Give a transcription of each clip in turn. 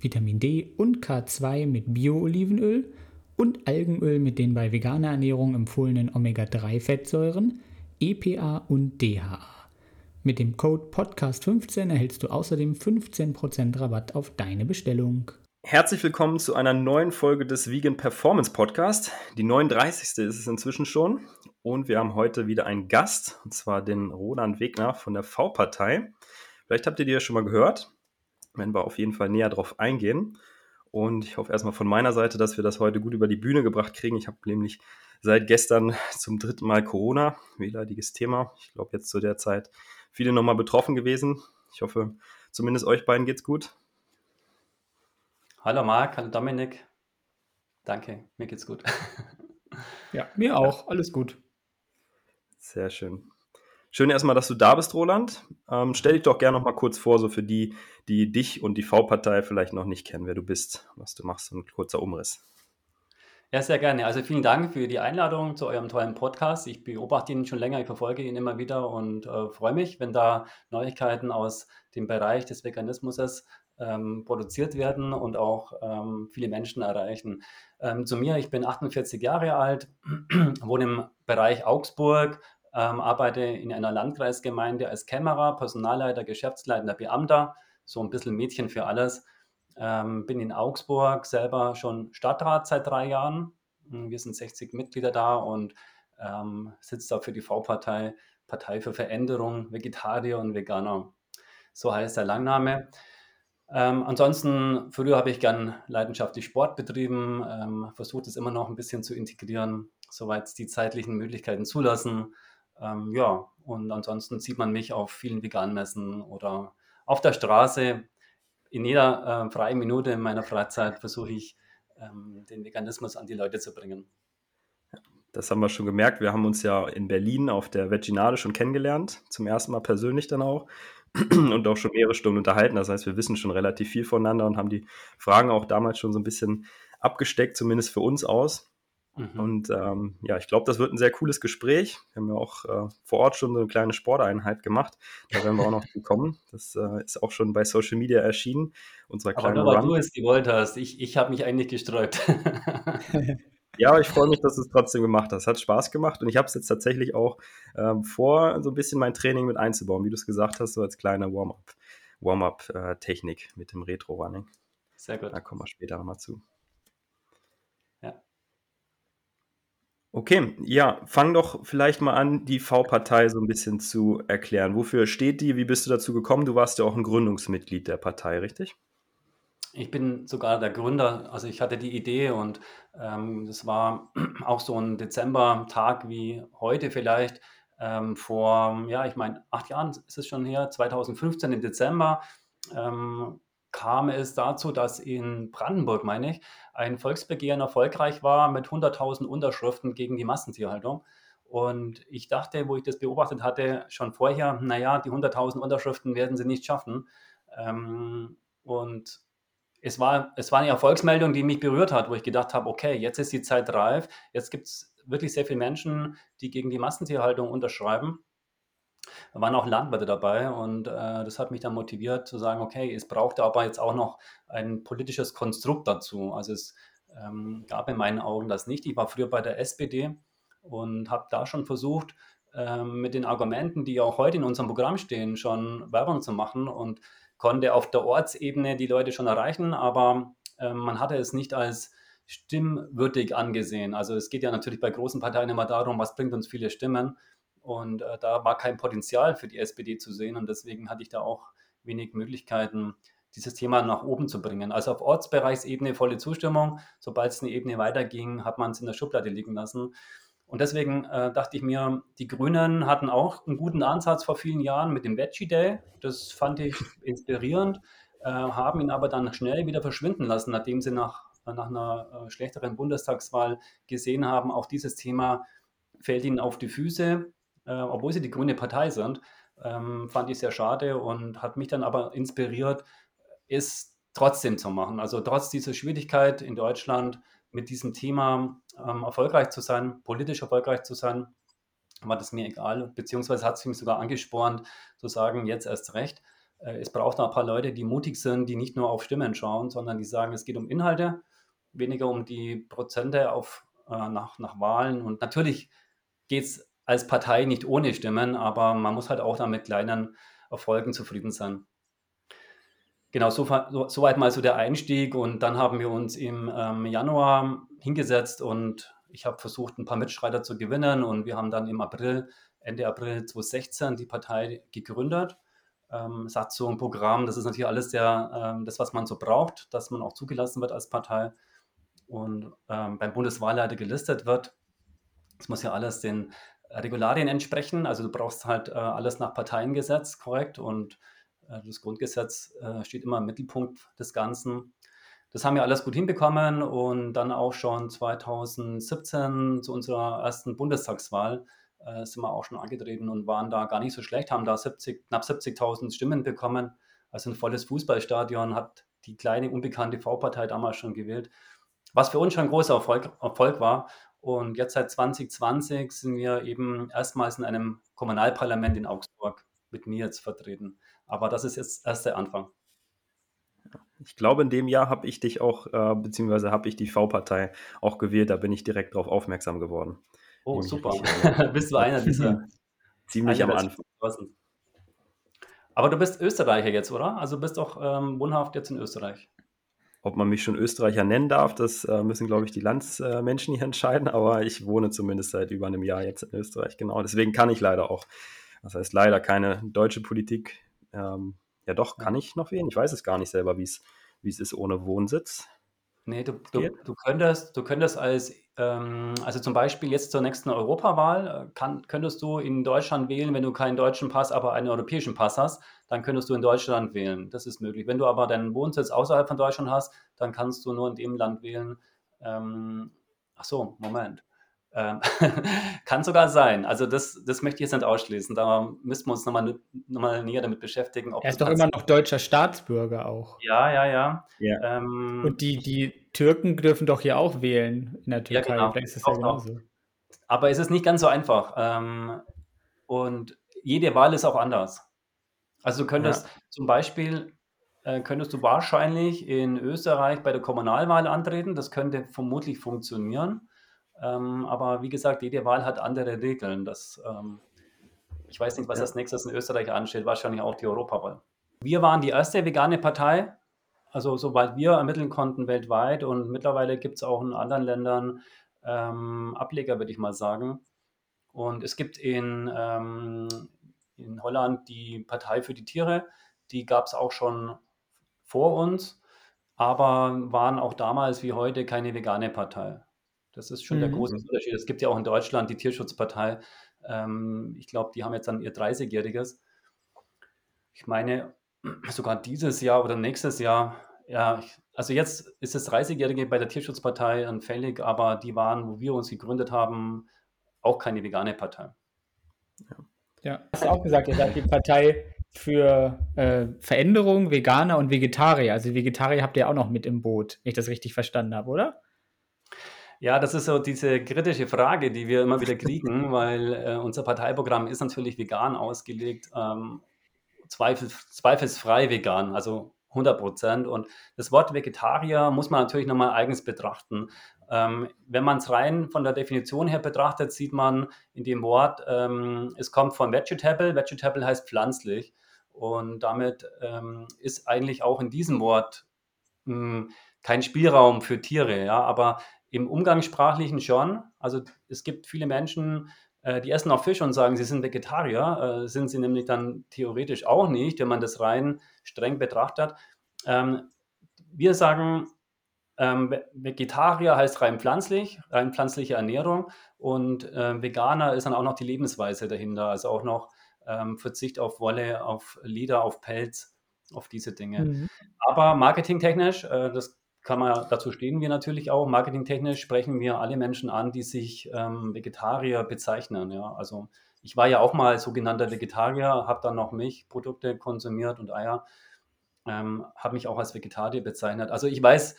Vitamin D und K2 mit Bio-Olivenöl und Algenöl mit den bei veganer Ernährung empfohlenen Omega-3-Fettsäuren, EPA und DHA. Mit dem Code Podcast15 erhältst du außerdem 15% Rabatt auf deine Bestellung. Herzlich willkommen zu einer neuen Folge des Vegan Performance Podcast. Die 39. ist es inzwischen schon. Und wir haben heute wieder einen Gast, und zwar den Roland Wegner von der V-Partei. Vielleicht habt ihr die ja schon mal gehört werden wir auf jeden Fall näher drauf eingehen. Und ich hoffe erstmal von meiner Seite, dass wir das heute gut über die Bühne gebracht kriegen. Ich habe nämlich seit gestern zum dritten Mal Corona, wehleidiges Thema. Ich glaube, jetzt zu der Zeit viele nochmal betroffen gewesen. Ich hoffe, zumindest euch beiden geht's gut. Hallo Marc, hallo Dominik. Danke, mir geht's gut. ja, mir auch. Alles gut. Sehr schön. Schön erstmal, dass du da bist, Roland. Ähm, stell dich doch gerne noch mal kurz vor, so für die, die dich und die V-Partei vielleicht noch nicht kennen, wer du bist, was du machst, ein kurzer Umriss. Ja, sehr gerne. Also vielen Dank für die Einladung zu eurem tollen Podcast. Ich beobachte ihn schon länger, ich verfolge ihn immer wieder und äh, freue mich, wenn da Neuigkeiten aus dem Bereich des Veganismus ähm, produziert werden und auch ähm, viele Menschen erreichen. Ähm, zu mir, ich bin 48 Jahre alt, wohne im Bereich Augsburg, ähm, arbeite in einer Landkreisgemeinde als Kämmerer, Personalleiter, Geschäftsleitender, Beamter, so ein bisschen Mädchen für alles. Ähm, bin in Augsburg selber schon Stadtrat seit drei Jahren. Hm, wir sind 60 Mitglieder da und ähm, sitze da für die V-Partei, Partei für Veränderung, Vegetarier und Veganer. So heißt der Langname. Ähm, ansonsten, früher habe ich gern leidenschaftlich Sport betrieben, ähm, versucht es immer noch ein bisschen zu integrieren, soweit es die zeitlichen Möglichkeiten zulassen. Ähm, ja, und ansonsten sieht man mich auf vielen Veganmessen oder auf der Straße. In jeder äh, freien Minute in meiner Freizeit versuche ich, ähm, den Veganismus an die Leute zu bringen. Das haben wir schon gemerkt. Wir haben uns ja in Berlin auf der Veginale schon kennengelernt, zum ersten Mal persönlich dann auch und auch schon mehrere Stunden unterhalten. Das heißt, wir wissen schon relativ viel voneinander und haben die Fragen auch damals schon so ein bisschen abgesteckt, zumindest für uns aus. Mhm. Und ähm, ja, ich glaube, das wird ein sehr cooles Gespräch. Wir haben ja auch äh, vor Ort schon so eine kleine Sporteinheit gemacht. Da werden wir auch noch zu kommen. Das äh, ist auch schon bei Social Media erschienen. Unser Aber nur weil du es gewollt hast. Ich, ich habe mich eigentlich gesträubt. ja, ich freue mich, dass du es trotzdem gemacht hast. Hat Spaß gemacht und ich habe es jetzt tatsächlich auch ähm, vor, so ein bisschen mein Training mit einzubauen, wie du es gesagt hast, so als kleine Warm-up. Warm-up-Technik äh, mit dem Retro-Running. Sehr gut. Da kommen wir später nochmal zu. Okay, ja, fang doch vielleicht mal an, die V-Partei so ein bisschen zu erklären. Wofür steht die? Wie bist du dazu gekommen? Du warst ja auch ein Gründungsmitglied der Partei, richtig? Ich bin sogar der Gründer. Also ich hatte die Idee und ähm, das war auch so ein Dezembertag wie heute vielleicht. Ähm, vor, ja, ich meine, acht Jahren ist es schon her, 2015 im Dezember. Ähm, kam es dazu, dass in Brandenburg, meine ich, ein Volksbegehren erfolgreich war mit 100.000 Unterschriften gegen die Massentierhaltung. Und ich dachte, wo ich das beobachtet hatte, schon vorher, naja, die 100.000 Unterschriften werden sie nicht schaffen. Ähm, und es war, es war eine Erfolgsmeldung, die mich berührt hat, wo ich gedacht habe, okay, jetzt ist die Zeit reif, jetzt gibt es wirklich sehr viele Menschen, die gegen die Massentierhaltung unterschreiben. Da waren auch Landwirte dabei und äh, das hat mich dann motiviert zu sagen, okay, es brauchte aber jetzt auch noch ein politisches Konstrukt dazu. Also es ähm, gab in meinen Augen das nicht. Ich war früher bei der SPD und habe da schon versucht, ähm, mit den Argumenten, die auch heute in unserem Programm stehen, schon Werbung zu machen und konnte auf der Ortsebene die Leute schon erreichen, aber äh, man hatte es nicht als stimmwürdig angesehen. Also es geht ja natürlich bei großen Parteien immer darum, was bringt uns viele Stimmen. Und äh, da war kein Potenzial für die SPD zu sehen und deswegen hatte ich da auch wenig Möglichkeiten, dieses Thema nach oben zu bringen. Also auf Ortsbereichsebene volle Zustimmung. Sobald es eine Ebene weiterging, hat man es in der Schublade liegen lassen. Und deswegen äh, dachte ich mir, die Grünen hatten auch einen guten Ansatz vor vielen Jahren mit dem Veggie Day. Das fand ich inspirierend, äh, haben ihn aber dann schnell wieder verschwinden lassen, nachdem sie nach äh, nach einer äh, schlechteren Bundestagswahl gesehen haben, auch dieses Thema fällt ihnen auf die Füße, äh, obwohl sie die grüne Partei sind. Ähm, fand ich sehr schade und hat mich dann aber inspiriert, es trotzdem zu machen. Also trotz dieser Schwierigkeit in Deutschland mit diesem Thema ähm, erfolgreich zu sein, politisch erfolgreich zu sein, war das mir egal, beziehungsweise hat es mich sogar angespornt, zu sagen, jetzt erst recht. Äh, es braucht ein paar Leute, die mutig sind, die nicht nur auf Stimmen schauen, sondern die sagen, es geht um Inhalte, weniger um die Prozente auf, äh, nach, nach Wahlen. Und natürlich geht es als Partei nicht ohne Stimmen, aber man muss halt auch da mit kleinen Erfolgen zufrieden sein. Genau, so, so, soweit mal so der Einstieg und dann haben wir uns im ähm, Januar hingesetzt und ich habe versucht, ein paar Mitstreiter zu gewinnen und wir haben dann im April, Ende April 2016 die Partei gegründet. Ähm, Satzung, Programm, das ist natürlich alles der, ähm, das, was man so braucht, dass man auch zugelassen wird als Partei und ähm, beim Bundeswahlleiter gelistet wird. Das muss ja alles den Regularien entsprechen. Also du brauchst halt äh, alles nach Parteiengesetz korrekt und äh, das Grundgesetz äh, steht immer im Mittelpunkt des Ganzen. Das haben wir alles gut hinbekommen und dann auch schon 2017 zu unserer ersten Bundestagswahl äh, sind wir auch schon angetreten und waren da gar nicht so schlecht, haben da 70, knapp 70.000 Stimmen bekommen. Also ein volles Fußballstadion hat die kleine unbekannte V-Partei damals schon gewählt, was für uns schon ein großer Erfolg, Erfolg war. Und jetzt seit 2020 sind wir eben erstmals in einem Kommunalparlament in Augsburg mit mir jetzt vertreten. Aber das ist jetzt erst der Anfang. Ich glaube, in dem Jahr habe ich dich auch, äh, beziehungsweise habe ich die V-Partei auch gewählt. Da bin ich direkt darauf aufmerksam geworden. Oh, super. bist du einer dieser. Ziemlich einer am Anfang. Aber du bist Österreicher jetzt, oder? Also bist auch ähm, wohnhaft jetzt in Österreich. Ob man mich schon Österreicher nennen darf, das äh, müssen, glaube ich, die Landsmenschen hier entscheiden. Aber ich wohne zumindest seit über einem Jahr jetzt in Österreich, genau. Deswegen kann ich leider auch, das heißt leider keine deutsche Politik ähm, ja doch, kann ich noch wählen? Ich weiß es gar nicht selber, wie es ist ohne Wohnsitz. Nee, du, du, du, könntest, du könntest als, ähm, also zum Beispiel jetzt zur nächsten Europawahl, äh, kann, könntest du in Deutschland wählen, wenn du keinen deutschen Pass, aber einen europäischen Pass hast, dann könntest du in Deutschland wählen. Das ist möglich. Wenn du aber deinen Wohnsitz außerhalb von Deutschland hast, dann kannst du nur in dem Land wählen. Ähm, ach so, Moment. Ähm, kann sogar sein. Also das, das möchte ich jetzt nicht ausschließen. Da müssen wir uns nochmal noch mal näher damit beschäftigen. er ist doch immer noch deutscher Staatsbürger auch. Ja, ja, ja. ja. Ähm, Und die, die Türken dürfen doch hier auch wählen in der Türkei. Ja, genau. ist das ja genauso. Aber es ist nicht ganz so einfach. Ähm, und jede Wahl ist auch anders. Also du könntest ja. zum Beispiel äh, könntest du wahrscheinlich in Österreich bei der Kommunalwahl antreten. Das könnte vermutlich funktionieren. Ähm, aber wie gesagt, jede Wahl hat andere Regeln. Das, ähm, ich weiß nicht, was als nächstes in Österreich ansteht, wahrscheinlich auch die Europawahl. Wir waren die erste vegane Partei, also soweit wir ermitteln konnten weltweit und mittlerweile gibt es auch in anderen Ländern ähm, Ableger, würde ich mal sagen. Und es gibt in, ähm, in Holland die Partei für die Tiere, die gab es auch schon vor uns, aber waren auch damals wie heute keine vegane Partei. Das ist schon der große mhm. Unterschied. Es gibt ja auch in Deutschland die Tierschutzpartei. Ähm, ich glaube, die haben jetzt dann ihr 30-jähriges. Ich meine, sogar dieses Jahr oder nächstes Jahr, ja, also jetzt ist das 30-jährige bei der Tierschutzpartei anfällig, aber die waren, wo wir uns gegründet haben, auch keine vegane Partei. Ja, ja hast du auch gesagt, ihr seid die Partei für äh, Veränderung, Veganer und Vegetarier. Also Vegetarier habt ihr auch noch mit im Boot, wenn ich das richtig verstanden habe, oder? Ja, das ist so diese kritische Frage, die wir immer wieder kriegen, weil äh, unser Parteiprogramm ist natürlich vegan ausgelegt, ähm, zweifels, zweifelsfrei vegan, also 100 Prozent. Und das Wort Vegetarier muss man natürlich nochmal eigens betrachten. Ähm, wenn man es rein von der Definition her betrachtet, sieht man in dem Wort, ähm, es kommt von Vegetable. Vegetable heißt pflanzlich. Und damit ähm, ist eigentlich auch in diesem Wort mh, hm, kein Spielraum für Tiere. Ja? Aber im Umgangssprachlichen schon. Also es gibt viele Menschen, äh, die essen auch Fisch und sagen, sie sind Vegetarier. Äh, sind sie nämlich dann theoretisch auch nicht, wenn man das rein streng betrachtet. Ähm, wir sagen, ähm, Vegetarier heißt rein pflanzlich, rein pflanzliche Ernährung und äh, Veganer ist dann auch noch die Lebensweise dahinter, also auch noch ähm, Verzicht auf Wolle, auf Leder, auf Pelz, auf diese Dinge. Mhm. Aber marketingtechnisch, das kann man, dazu stehen wir natürlich auch. Marketingtechnisch sprechen wir alle Menschen an, die sich ähm, Vegetarier bezeichnen. Ja? Also ich war ja auch mal sogenannter Vegetarier, habe dann noch Milchprodukte konsumiert und Eier, ähm, habe mich auch als Vegetarier bezeichnet. Also ich weiß,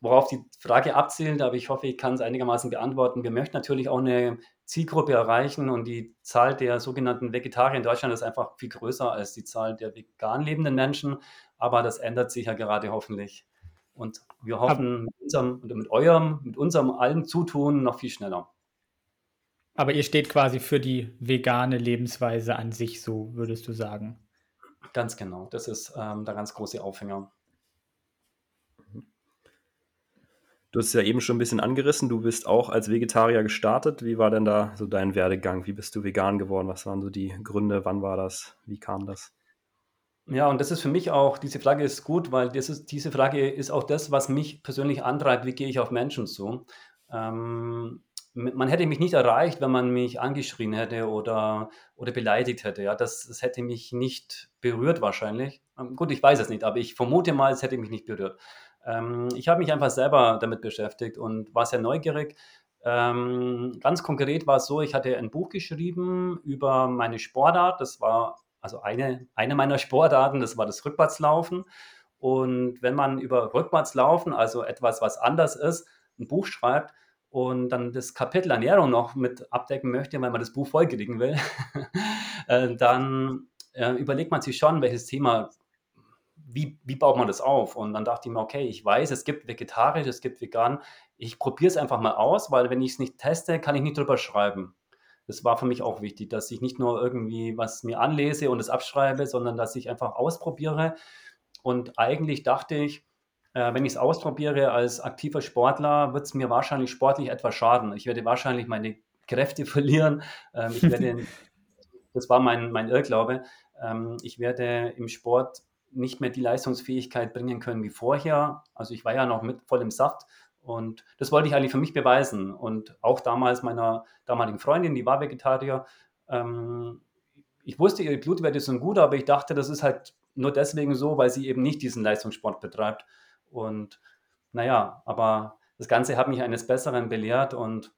worauf die Frage abzielt, aber ich hoffe, ich kann es einigermaßen beantworten. Wir möchten natürlich auch eine Zielgruppe erreichen und die Zahl der sogenannten Vegetarier in Deutschland ist einfach viel größer als die Zahl der vegan lebenden Menschen, aber das ändert sich ja gerade hoffentlich. Und wir hoffen mit unserem, mit eurem, mit unserem allen Zutun noch viel schneller. Aber ihr steht quasi für die vegane Lebensweise an sich, so würdest du sagen. Ganz genau. Das ist ähm, der ganz große Aufhänger. Du hast es ja eben schon ein bisschen angerissen. Du bist auch als Vegetarier gestartet. Wie war denn da so dein Werdegang? Wie bist du vegan geworden? Was waren so die Gründe? Wann war das? Wie kam das? Ja, und das ist für mich auch, diese Frage ist gut, weil das ist, diese Frage ist auch das, was mich persönlich antreibt, wie gehe ich auf Menschen zu. Ähm, man hätte mich nicht erreicht, wenn man mich angeschrien hätte oder, oder beleidigt hätte. Ja, das, das hätte mich nicht berührt wahrscheinlich. Ähm, gut, ich weiß es nicht, aber ich vermute mal, es hätte mich nicht berührt. Ähm, ich habe mich einfach selber damit beschäftigt und war sehr neugierig. Ähm, ganz konkret war es so, ich hatte ein Buch geschrieben über meine Sportart. Das war also eine, eine meiner Sportarten, das war das Rückwärtslaufen. Und wenn man über Rückwärtslaufen, also etwas, was anders ist, ein Buch schreibt und dann das Kapitel Ernährung noch mit abdecken möchte, weil man das Buch vollkriegen will, äh, dann äh, überlegt man sich schon, welches Thema, wie, wie baut man das auf? Und dann dachte ich mir, okay, ich weiß, es gibt vegetarisch, es gibt vegan. Ich probiere es einfach mal aus, weil wenn ich es nicht teste, kann ich nicht drüber schreiben das war für mich auch wichtig, dass ich nicht nur irgendwie was mir anlese und es abschreibe, sondern dass ich einfach ausprobiere. Und eigentlich dachte ich, äh, wenn ich es ausprobiere als aktiver Sportler, wird es mir wahrscheinlich sportlich etwas schaden. Ich werde wahrscheinlich meine Kräfte verlieren. Ähm, ich werde, das war mein, mein Irrglaube. Ähm, ich werde im Sport nicht mehr die Leistungsfähigkeit bringen können wie vorher. Also ich war ja noch mit voll im Saft und das wollte ich eigentlich für mich beweisen. Und auch damals meiner damaligen Freundin, die war Vegetarier, ähm, ich wusste, ihre Blutwerte sind gut, aber ich dachte, das ist halt nur deswegen so, weil sie eben nicht diesen Leistungssport betreibt. Und naja, aber das Ganze hat mich eines Besseren belehrt und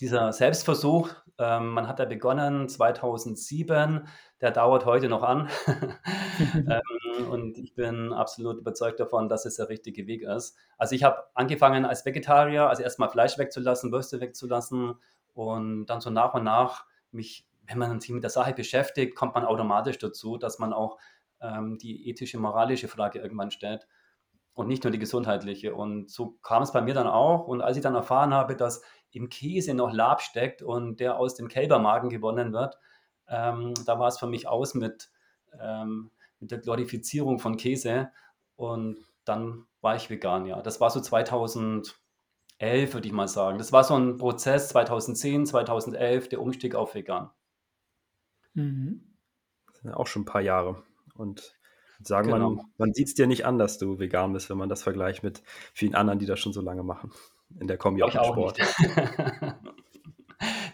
dieser Selbstversuch, ähm, man hat ja begonnen 2007, der dauert heute noch an. ähm, und ich bin absolut überzeugt davon, dass es der richtige Weg ist. Also ich habe angefangen als Vegetarier, also erstmal Fleisch wegzulassen, Würste wegzulassen und dann so nach und nach mich, wenn man sich mit der Sache beschäftigt, kommt man automatisch dazu, dass man auch ähm, die ethische, moralische Frage irgendwann stellt und nicht nur die gesundheitliche. Und so kam es bei mir dann auch. Und als ich dann erfahren habe, dass im Käse noch Lab steckt und der aus dem Kälbermagen gewonnen wird, ähm, da war es für mich aus mit, ähm, mit der Glorifizierung von Käse. Und dann war ich vegan, ja. Das war so 2011, würde ich mal sagen. Das war so ein Prozess 2010, 2011, der Umstieg auf vegan. Mhm. Das sind auch schon ein paar Jahre. Und sagen, genau. man, man sieht es dir nicht an, dass du vegan bist, wenn man das vergleicht mit vielen anderen, die das schon so lange machen. In der Kombi auch im Sport.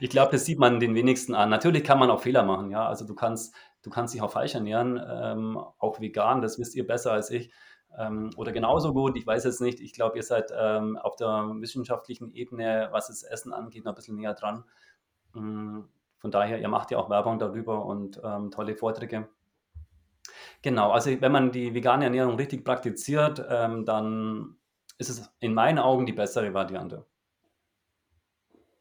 ich glaube, das sieht man den wenigsten an. Natürlich kann man auch Fehler machen, ja. Also du kannst, du kannst dich auch falsch ernähren, ähm, auch vegan, das wisst ihr besser als ich. Ähm, oder genauso gut, ich weiß jetzt nicht, ich glaube, ihr seid ähm, auf der wissenschaftlichen Ebene, was das Essen angeht, noch ein bisschen näher dran. Ähm, von daher, ihr macht ja auch Werbung darüber und ähm, tolle Vorträge. Genau, also wenn man die vegane Ernährung richtig praktiziert, ähm, dann ist es in meinen Augen die bessere Variante.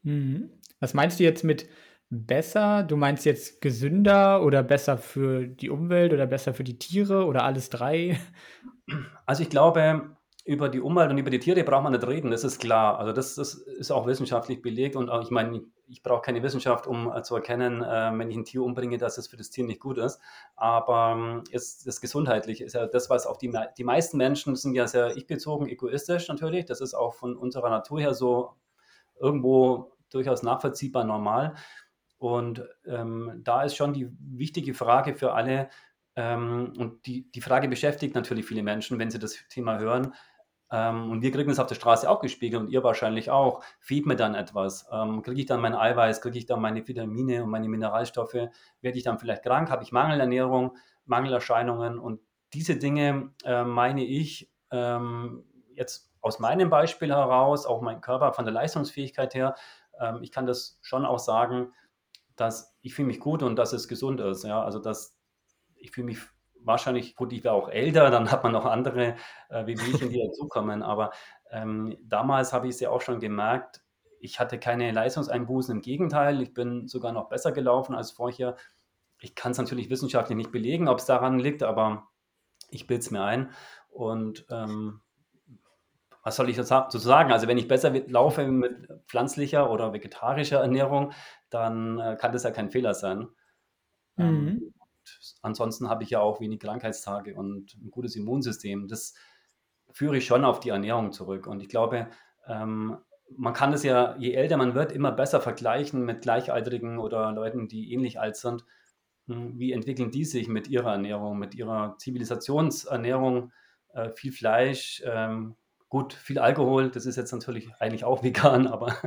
Mhm. Was meinst du jetzt mit besser? Du meinst jetzt gesünder oder besser für die Umwelt oder besser für die Tiere oder alles drei? Also ich glaube, über die Umwelt und über die Tiere braucht man nicht reden, das ist klar. Also das, das ist auch wissenschaftlich belegt und auch, ich meine, ich brauche keine Wissenschaft, um äh, zu erkennen, äh, wenn ich ein Tier umbringe, dass es für das Tier nicht gut ist. Aber ähm, ist, das Gesundheitliche ist ja das, was auch die, die meisten Menschen sind ja sehr ich-bezogen, egoistisch natürlich. Das ist auch von unserer Natur her so irgendwo durchaus nachvollziehbar normal. Und ähm, da ist schon die wichtige Frage für alle, ähm, und die, die Frage beschäftigt natürlich viele Menschen, wenn sie das Thema hören, ähm, und wir kriegen es auf der Straße auch gespiegelt und ihr wahrscheinlich auch. Fehlt mir dann etwas? Ähm, kriege ich dann mein Eiweiß? Kriege ich dann meine Vitamine und meine Mineralstoffe? Werde ich dann vielleicht krank? Habe ich Mangelernährung, Mangelerscheinungen? Und diese Dinge, äh, meine ich, ähm, jetzt aus meinem Beispiel heraus, auch mein Körper von der Leistungsfähigkeit her, ähm, ich kann das schon auch sagen, dass ich fühle mich gut und dass es gesund ist. Ja, also dass ich fühle mich wahrscheinlich, gut, ich wäre auch älter, dann hat man noch andere äh, ich, die dazukommen. Aber ähm, damals habe ich es ja auch schon gemerkt, ich hatte keine Leistungseinbußen, im Gegenteil, ich bin sogar noch besser gelaufen als vorher. Ich kann es natürlich wissenschaftlich nicht belegen, ob es daran liegt, aber ich bilde es mir ein. Und ähm, was soll ich dazu sagen? Also wenn ich besser laufe mit pflanzlicher oder vegetarischer Ernährung, dann äh, kann das ja kein Fehler sein. Ähm, mhm. ansonsten habe ich ja auch wenig Krankheitstage und ein gutes Immunsystem. Das führe ich schon auf die Ernährung zurück. Und ich glaube, ähm, man kann es ja, je älter man wird, immer besser vergleichen mit Gleichaltrigen oder Leuten, die ähnlich alt sind. Hm, wie entwickeln die sich mit ihrer Ernährung, mit ihrer Zivilisationsernährung? Äh, viel Fleisch, ähm, gut, viel Alkohol, das ist jetzt natürlich eigentlich auch vegan, aber,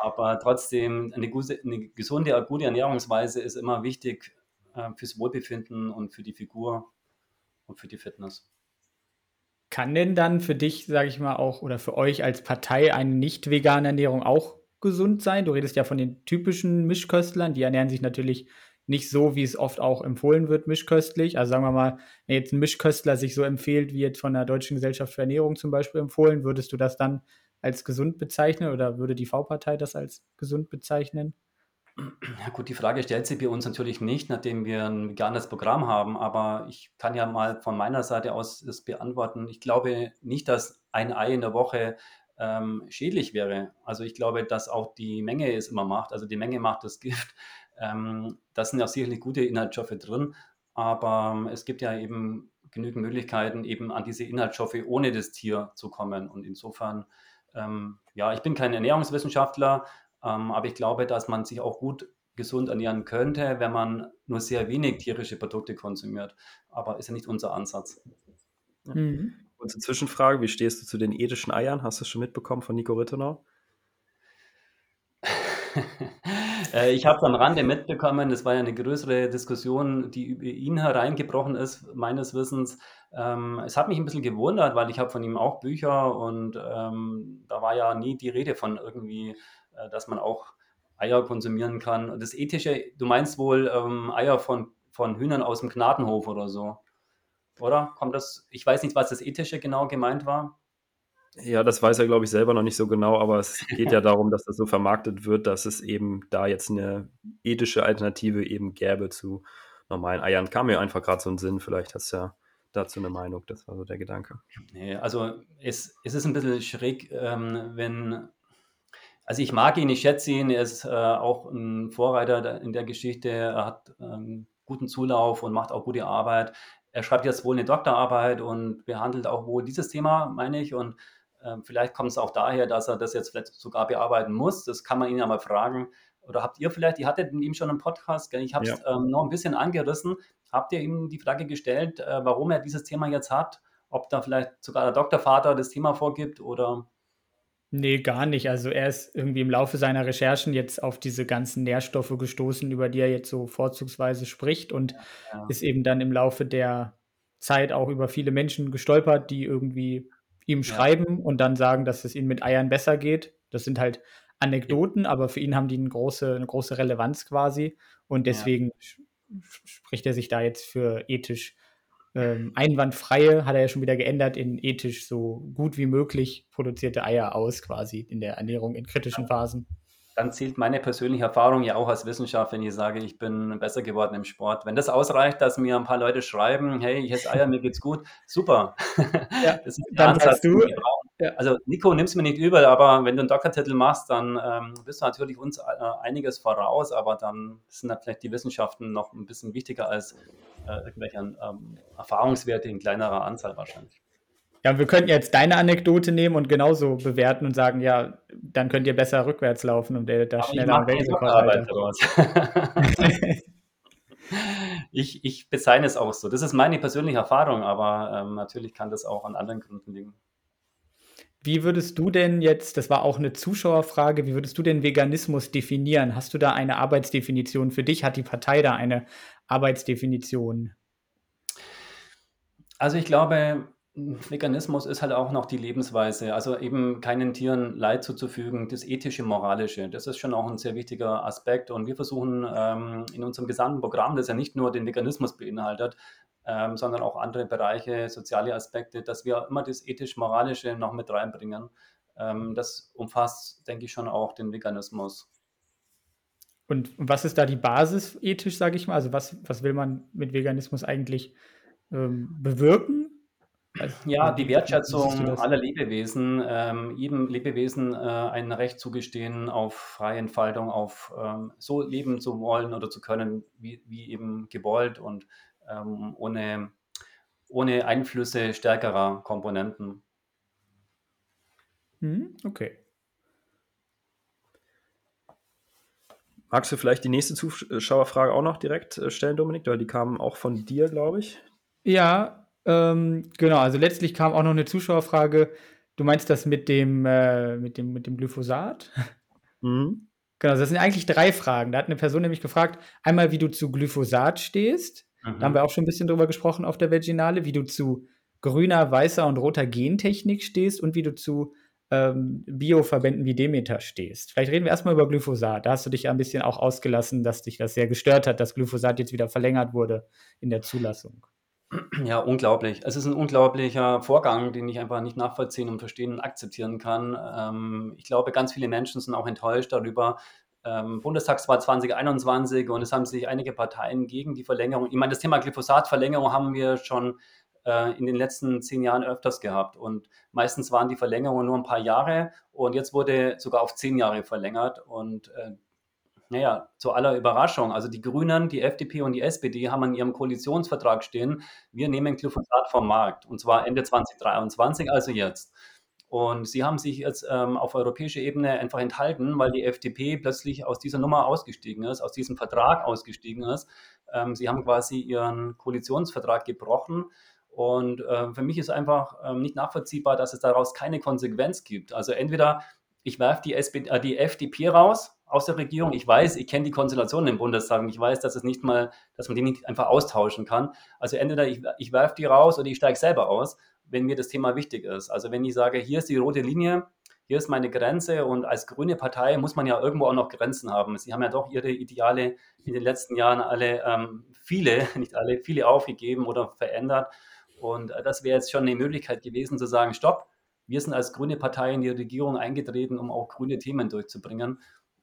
aber trotzdem eine, gute, eine gesunde, gute Ernährungsweise ist immer wichtig äh, fürs Wohlbefinden und für die Figur und für die Fitness. Kann denn dann für dich, sage ich mal, auch oder für euch als Partei eine nicht vegane Ernährung auch gesund sein? Du redest ja von den typischen Mischköstlern, die ernähren sich natürlich nicht so, wie es oft auch empfohlen wird, mischköstlich. Also sagen wir mal, wenn jetzt ein Mischköstler sich so empfiehlt, wie jetzt von der Deutschen Gesellschaft für Ernährung zum Beispiel empfohlen, würdest du das dann als gesund bezeichnen oder würde die V-Partei das als gesund bezeichnen? Ja gut, die Frage stellt sich bei uns natürlich nicht, nachdem wir ein veganes Programm haben, aber ich kann ja mal von meiner Seite aus das beantworten. Ich glaube nicht, dass ein Ei in der Woche ähm, schädlich wäre. Also ich glaube, dass auch die Menge es immer macht. Also die Menge macht das Gift. Ähm, da sind ja sicherlich gute Inhaltsstoffe drin, aber ähm, es gibt ja eben genügend Möglichkeiten, eben an diese Inhaltsstoffe ohne das Tier zu kommen. Und insofern, ähm, ja, ich bin kein Ernährungswissenschaftler, ähm, aber ich glaube, dass man sich auch gut gesund ernähren könnte, wenn man nur sehr wenig tierische Produkte konsumiert. Aber ist ja nicht unser Ansatz. Mhm. Kurze Zwischenfrage, wie stehst du zu den ethischen Eiern? Hast du es schon mitbekommen von Nico Rittenau? Äh, ich habe es am Rande mitbekommen, es war ja eine größere Diskussion, die über ihn hereingebrochen ist, meines Wissens. Ähm, es hat mich ein bisschen gewundert, weil ich habe von ihm auch Bücher und ähm, da war ja nie die Rede von irgendwie, äh, dass man auch Eier konsumieren kann. Das Ethische, du meinst wohl ähm, Eier von, von Hühnern aus dem Gnadenhof oder so, oder? Kommt das, ich weiß nicht, was das Ethische genau gemeint war. Ja, das weiß er, glaube ich, selber noch nicht so genau, aber es geht ja darum, dass das so vermarktet wird, dass es eben da jetzt eine ethische Alternative eben gäbe zu normalen Eiern. Kam mir einfach gerade so ein Sinn, vielleicht hast du ja dazu eine Meinung, das war so der Gedanke. Nee, also es, es ist ein bisschen schräg, ähm, wenn, also ich mag ihn, ich schätze ihn, er ist äh, auch ein Vorreiter in der Geschichte, er hat ähm, guten Zulauf und macht auch gute Arbeit. Er schreibt jetzt wohl eine Doktorarbeit und behandelt auch wohl dieses Thema, meine ich, und vielleicht kommt es auch daher, dass er das jetzt vielleicht sogar bearbeiten muss. Das kann man ihn ja mal fragen. Oder habt ihr vielleicht, ihr hattet mit ihm schon einen Podcast, ich habe es ja. ähm, noch ein bisschen angerissen. Habt ihr ihm die Frage gestellt, äh, warum er dieses Thema jetzt hat? Ob da vielleicht sogar der Doktorvater das Thema vorgibt oder? Nee, gar nicht. Also er ist irgendwie im Laufe seiner Recherchen jetzt auf diese ganzen Nährstoffe gestoßen, über die er jetzt so vorzugsweise spricht und ja. ist eben dann im Laufe der Zeit auch über viele Menschen gestolpert, die irgendwie ihm schreiben ja. und dann sagen, dass es ihnen mit Eiern besser geht. Das sind halt Anekdoten, aber für ihn haben die eine große, eine große Relevanz quasi. Und deswegen ja. spricht er sich da jetzt für ethisch ähm, einwandfreie, hat er ja schon wieder geändert, in ethisch so gut wie möglich produzierte Eier aus, quasi in der Ernährung in kritischen Phasen dann zählt meine persönliche Erfahrung ja auch als Wissenschaft, wenn ich sage, ich bin besser geworden im Sport. Wenn das ausreicht, dass mir ein paar Leute schreiben, hey, ich esse Eier, mir geht's gut, super. Ja, das ist der Ansatz, du. Ja. Also Nico, nimm's mir nicht übel, aber wenn du einen Doktortitel machst, dann ähm, bist du natürlich uns äh, einiges voraus, aber dann sind da vielleicht die Wissenschaften noch ein bisschen wichtiger als äh, irgendwelche ähm, Erfahrungswerte in kleinerer Anzahl wahrscheinlich. Ja, wir könnten jetzt deine Anekdote nehmen und genauso bewerten und sagen, ja, dann könnt ihr besser rückwärts laufen und der da schneller am Weltrekord ich, ich bezeichne es auch so. Das ist meine persönliche Erfahrung, aber ähm, natürlich kann das auch an anderen Gründen liegen. Wie würdest du denn jetzt, das war auch eine Zuschauerfrage, wie würdest du denn Veganismus definieren? Hast du da eine Arbeitsdefinition für dich? Hat die Partei da eine Arbeitsdefinition? Also ich glaube, Veganismus ist halt auch noch die Lebensweise, also eben keinen Tieren Leid zuzufügen, das ethische, moralische. Das ist schon auch ein sehr wichtiger Aspekt und wir versuchen ähm, in unserem gesamten Programm, das ja nicht nur den Veganismus beinhaltet, ähm, sondern auch andere Bereiche, soziale Aspekte, dass wir immer das ethisch-moralische noch mit reinbringen. Ähm, das umfasst, denke ich, schon auch den Veganismus. Und was ist da die Basis ethisch, sage ich mal? Also was, was will man mit Veganismus eigentlich ähm, bewirken? Ja, die Wertschätzung aller Lebewesen, ähm, jedem Lebewesen äh, ein Recht zugestehen auf freie Entfaltung, auf ähm, so leben zu wollen oder zu können, wie, wie eben gewollt und ähm, ohne, ohne Einflüsse stärkerer Komponenten. Mhm, okay. Magst du vielleicht die nächste Zuschauerfrage auch noch direkt äh, stellen, Dominik? Weil die kamen auch von dir, glaube ich. Ja, ähm, genau. Also letztlich kam auch noch eine Zuschauerfrage. Du meinst das mit dem, äh, mit dem, mit dem Glyphosat? Mhm. Genau, das sind eigentlich drei Fragen. Da hat eine Person nämlich gefragt, einmal, wie du zu Glyphosat stehst. Mhm. Da haben wir auch schon ein bisschen drüber gesprochen auf der Vaginale, wie du zu grüner, weißer und roter Gentechnik stehst und wie du zu ähm, Bioverbänden wie Demeter stehst. Vielleicht reden wir erstmal über Glyphosat. Da hast du dich ja ein bisschen auch ausgelassen, dass dich das sehr gestört hat, dass Glyphosat jetzt wieder verlängert wurde in der Zulassung. Ja, unglaublich. Es ist ein unglaublicher Vorgang, den ich einfach nicht nachvollziehen und verstehen und akzeptieren kann. Ähm, ich glaube, ganz viele Menschen sind auch enttäuscht darüber. Ähm, Bundestagswahl 2021 und es haben sich einige Parteien gegen die Verlängerung. Ich meine, das Thema Glyphosat-Verlängerung haben wir schon äh, in den letzten zehn Jahren öfters gehabt. Und meistens waren die Verlängerungen nur ein paar Jahre und jetzt wurde sogar auf zehn Jahre verlängert. Und äh, naja, zu aller Überraschung, also die Grünen, die FDP und die SPD haben an ihrem Koalitionsvertrag stehen, wir nehmen Glyphosat vom Markt und zwar Ende 2023, also jetzt. Und sie haben sich jetzt ähm, auf europäischer Ebene einfach enthalten, weil die FDP plötzlich aus dieser Nummer ausgestiegen ist, aus diesem Vertrag ausgestiegen ist. Ähm, sie haben quasi ihren Koalitionsvertrag gebrochen und äh, für mich ist einfach äh, nicht nachvollziehbar, dass es daraus keine Konsequenz gibt. Also entweder ich werfe die, äh, die FDP raus aus der Regierung. Ich weiß, ich kenne die Konstellation im Bundestag. Ich weiß, dass es nicht mal, dass man die nicht einfach austauschen kann. Also entweder ich, ich werfe die raus oder ich steige selber aus, wenn mir das Thema wichtig ist. Also wenn ich sage, hier ist die rote Linie, hier ist meine Grenze und als grüne Partei muss man ja irgendwo auch noch Grenzen haben. Sie haben ja doch ihre Ideale in den letzten Jahren alle, ähm, viele, nicht alle, viele aufgegeben oder verändert. Und äh, das wäre jetzt schon eine Möglichkeit gewesen zu sagen, stopp, wir sind als grüne Partei in die Regierung eingetreten, um auch grüne Themen durchzubringen.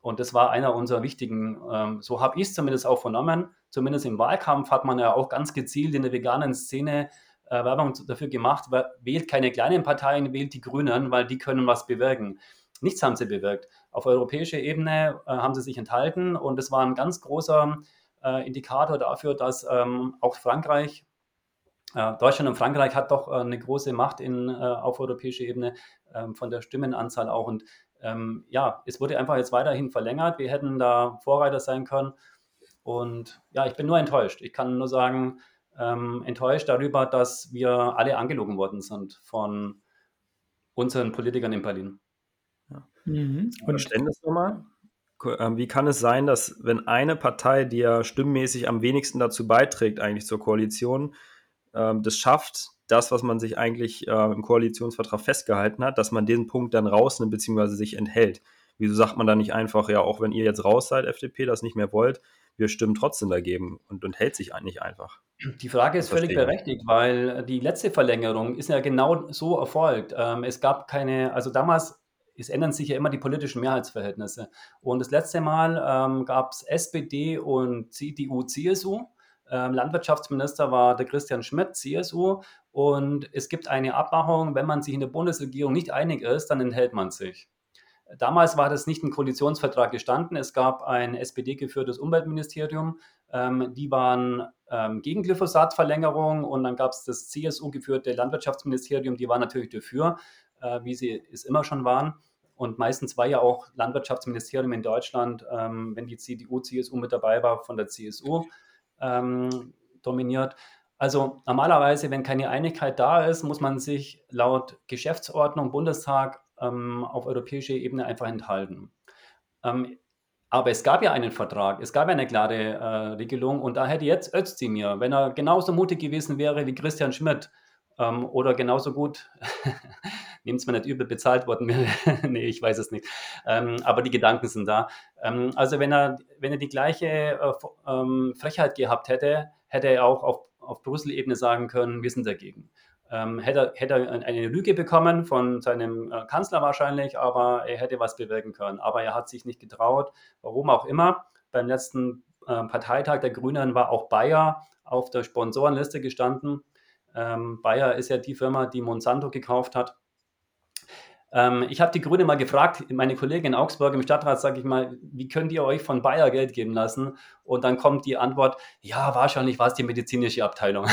Und das war einer unserer wichtigen, ähm, so habe ich es zumindest auch vernommen. Zumindest im Wahlkampf hat man ja auch ganz gezielt in der veganen Szene äh, Werbung dafür gemacht, wählt keine kleinen Parteien, wählt die Grünen, weil die können was bewirken. Nichts haben sie bewirkt. Auf europäischer Ebene äh, haben sie sich enthalten und es war ein ganz großer äh, Indikator dafür, dass ähm, auch Frankreich äh, Deutschland und Frankreich hat doch äh, eine große Macht in, äh, auf europäischer Ebene ähm, von der Stimmenanzahl auch. Und ähm, ja, es wurde einfach jetzt weiterhin verlängert. Wir hätten da Vorreiter sein können. Und ja, ich bin nur enttäuscht. Ich kann nur sagen, ähm, enttäuscht darüber, dass wir alle angelogen worden sind von unseren Politikern in Berlin. Ja. Mhm. Und Verständnis nochmal. Ähm, wie kann es sein, dass wenn eine Partei, die ja stimmmäßig am wenigsten dazu beiträgt, eigentlich zur Koalition, ähm, das schafft, das, was man sich eigentlich äh, im Koalitionsvertrag festgehalten hat, dass man den Punkt dann rausnimmt bzw. sich enthält. Wieso sagt man da nicht einfach, ja, auch wenn ihr jetzt raus seid, FDP, das nicht mehr wollt, wir stimmen trotzdem dagegen und, und hält sich eigentlich einfach? Die Frage ist völlig berechtigt, weil die letzte Verlängerung ist ja genau so erfolgt. Ähm, es gab keine, also damals, es ändern sich ja immer die politischen Mehrheitsverhältnisse. Und das letzte Mal ähm, gab es SPD und CDU, CSU ähm, Landwirtschaftsminister war der Christian Schmidt, CSU. Und es gibt eine Abmachung, wenn man sich in der Bundesregierung nicht einig ist, dann enthält man sich. Damals war das nicht im Koalitionsvertrag gestanden. Es gab ein SPD-geführtes Umweltministerium. Ähm, die waren ähm, gegen Glyphosat-Verlängerung und dann gab es das CSU-geführte Landwirtschaftsministerium. Die waren natürlich dafür, äh, wie sie es immer schon waren. Und meistens war ja auch Landwirtschaftsministerium in Deutschland, wenn die CDU, CSU mit dabei war, von der CSU ähm, dominiert. Also normalerweise, wenn keine Einigkeit da ist, muss man sich laut Geschäftsordnung Bundestag ähm, auf europäischer Ebene einfach enthalten. Ähm, aber es gab ja einen Vertrag, es gab ja eine klare äh, Regelung und da hätte jetzt Özdemir, wenn er genauso mutig gewesen wäre wie Christian Schmidt Ähm, oder genauso gut, nehmt es mir nicht übel, bezahlt worden wäre. nee, ich weiß es nicht. Ähm, aber die Gedanken sind da. Ähm, also wenn er, wenn er die gleiche äh, ähm, Frechheit gehabt hätte, hätte er auch auf, auf Brüssel-Ebene sagen können, wir sind dagegen. Ähm, hätte, hätte er eine Lüge bekommen von seinem äh, Kanzler wahrscheinlich, aber er hätte was bewirken können. Aber er hat sich nicht getraut, warum auch immer. Beim letzten äh, Parteitag der Grünen war auch Bayer auf der Sponsorenliste gestanden. Ähm, Bayer ist ja die Firma, die Monsanto gekauft hat. Ähm, ich habe die Grüne mal gefragt, meine Kollegin in Augsburg im Stadtrat, sage ich mal, wie könnt ihr euch von Bayer Geld geben lassen? Und dann kommt die Antwort, ja, wahrscheinlich war es die medizinische Abteilung.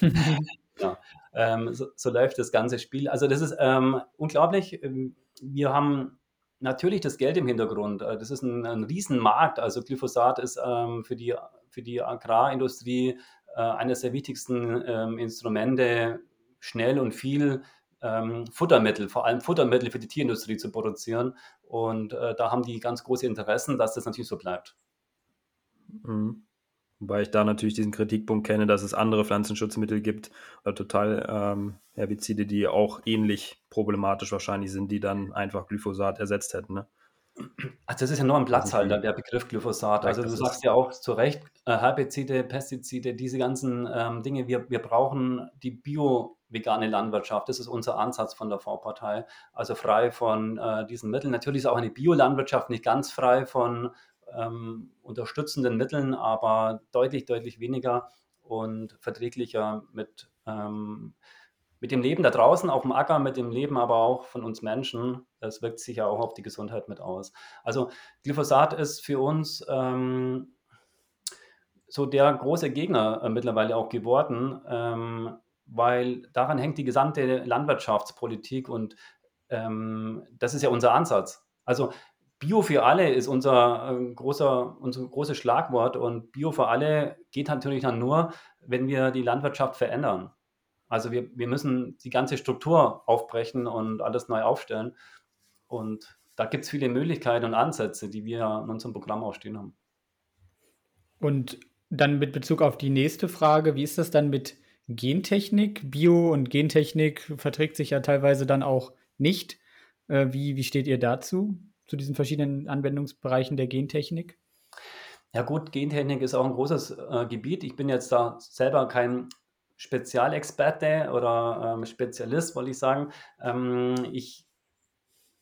ja, ähm, so, so, läuft das ganze Spiel. Also das ist ähm, unglaublich. Ähm, wir haben natürlich das Geld im Hintergrund. Äh, das ist ein, ein Riesenmarkt. Also Glyphosat ist ähm, für, die, für die Agrarindustrie äh, eines der wichtigsten ähm, Instrumente, schnell und viel ähm, Futtermittel, vor allem Futtermittel für die Tierindustrie zu produzieren. Und äh, da haben die ganz große Interessen, dass das natürlich so bleibt. Mhm. Wobei ich da natürlich diesen Kritikpunkt kenne, dass es andere Pflanzenschutzmittel gibt oder total ähm, Herbizide, die auch ähnlich problematisch wahrscheinlich sind, die dann einfach Glyphosat ersetzt hätten. Ne? Also das ist ja nur ein Platzhalter, der Begriff Glyphosat. Also du sagst ja auch zu Recht, äh, Herbizide, Pestizide, diese ganzen ähm, Dinge, wir, wir brauchen die bio-vegane Landwirtschaft. Das ist unser Ansatz von der V-Partei. Also frei von äh, diesen Mitteln. Natürlich ist auch eine Biolandwirtschaft nicht ganz frei von ähm, unterstützenden Mitteln, aber deutlich, deutlich weniger und verträglicher mit, ähm, mit dem Leben da draußen auf dem Acker, mit dem Leben aber auch von uns Menschen. Das wirkt sich ja auch auf die Gesundheit mit aus. Also Glyphosat ist für uns ähm, so der große Gegner äh, mittlerweile auch geworden, ähm, weil daran hängt die gesamte Landwirtschaftspolitik und ähm, das ist ja unser Ansatz. Also Bio für alle ist unser, äh, großer, unser großes Schlagwort und Bio für alle geht natürlich dann nur, wenn wir die Landwirtschaft verändern. Also wir, wir müssen die ganze Struktur aufbrechen und alles neu aufstellen. Und da gibt es viele Möglichkeiten und Ansätze, die wir in unserem Programm auch stehen haben. Und dann mit Bezug auf die nächste Frage, wie ist das dann mit Gentechnik? Bio und Gentechnik verträgt sich ja teilweise dann auch nicht. Äh, wie, wie steht ihr dazu? zu diesen verschiedenen Anwendungsbereichen der Gentechnik? Ja gut, Gentechnik ist auch ein großes äh, Gebiet. Ich bin jetzt da selber kein Spezialexperte oder ähm, Spezialist, wollte ich sagen. Ähm, ich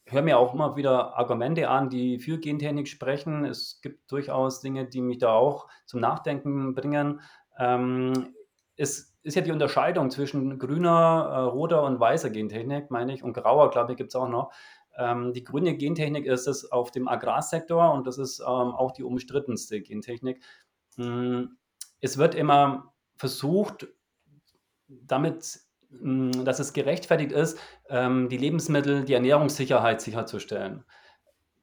höre mir auch immer wieder Argumente an, die für Gentechnik sprechen. Es gibt durchaus Dinge, die mich da auch zum Nachdenken bringen. Ähm, es ist ja die Unterscheidung zwischen grüner, äh, roter und weißer Gentechnik, meine ich, und grauer, glaube ich, gibt es auch noch. Ähm, die grüne Gentechnik ist es auf dem Agrarsektor und das ist ähm, auch die umstrittenste Gentechnik. Hm, es wird immer versucht, damit, hm, dass es gerechtfertigt ist, ähm, die Lebensmittel, die Ernährungssicherheit sicherzustellen.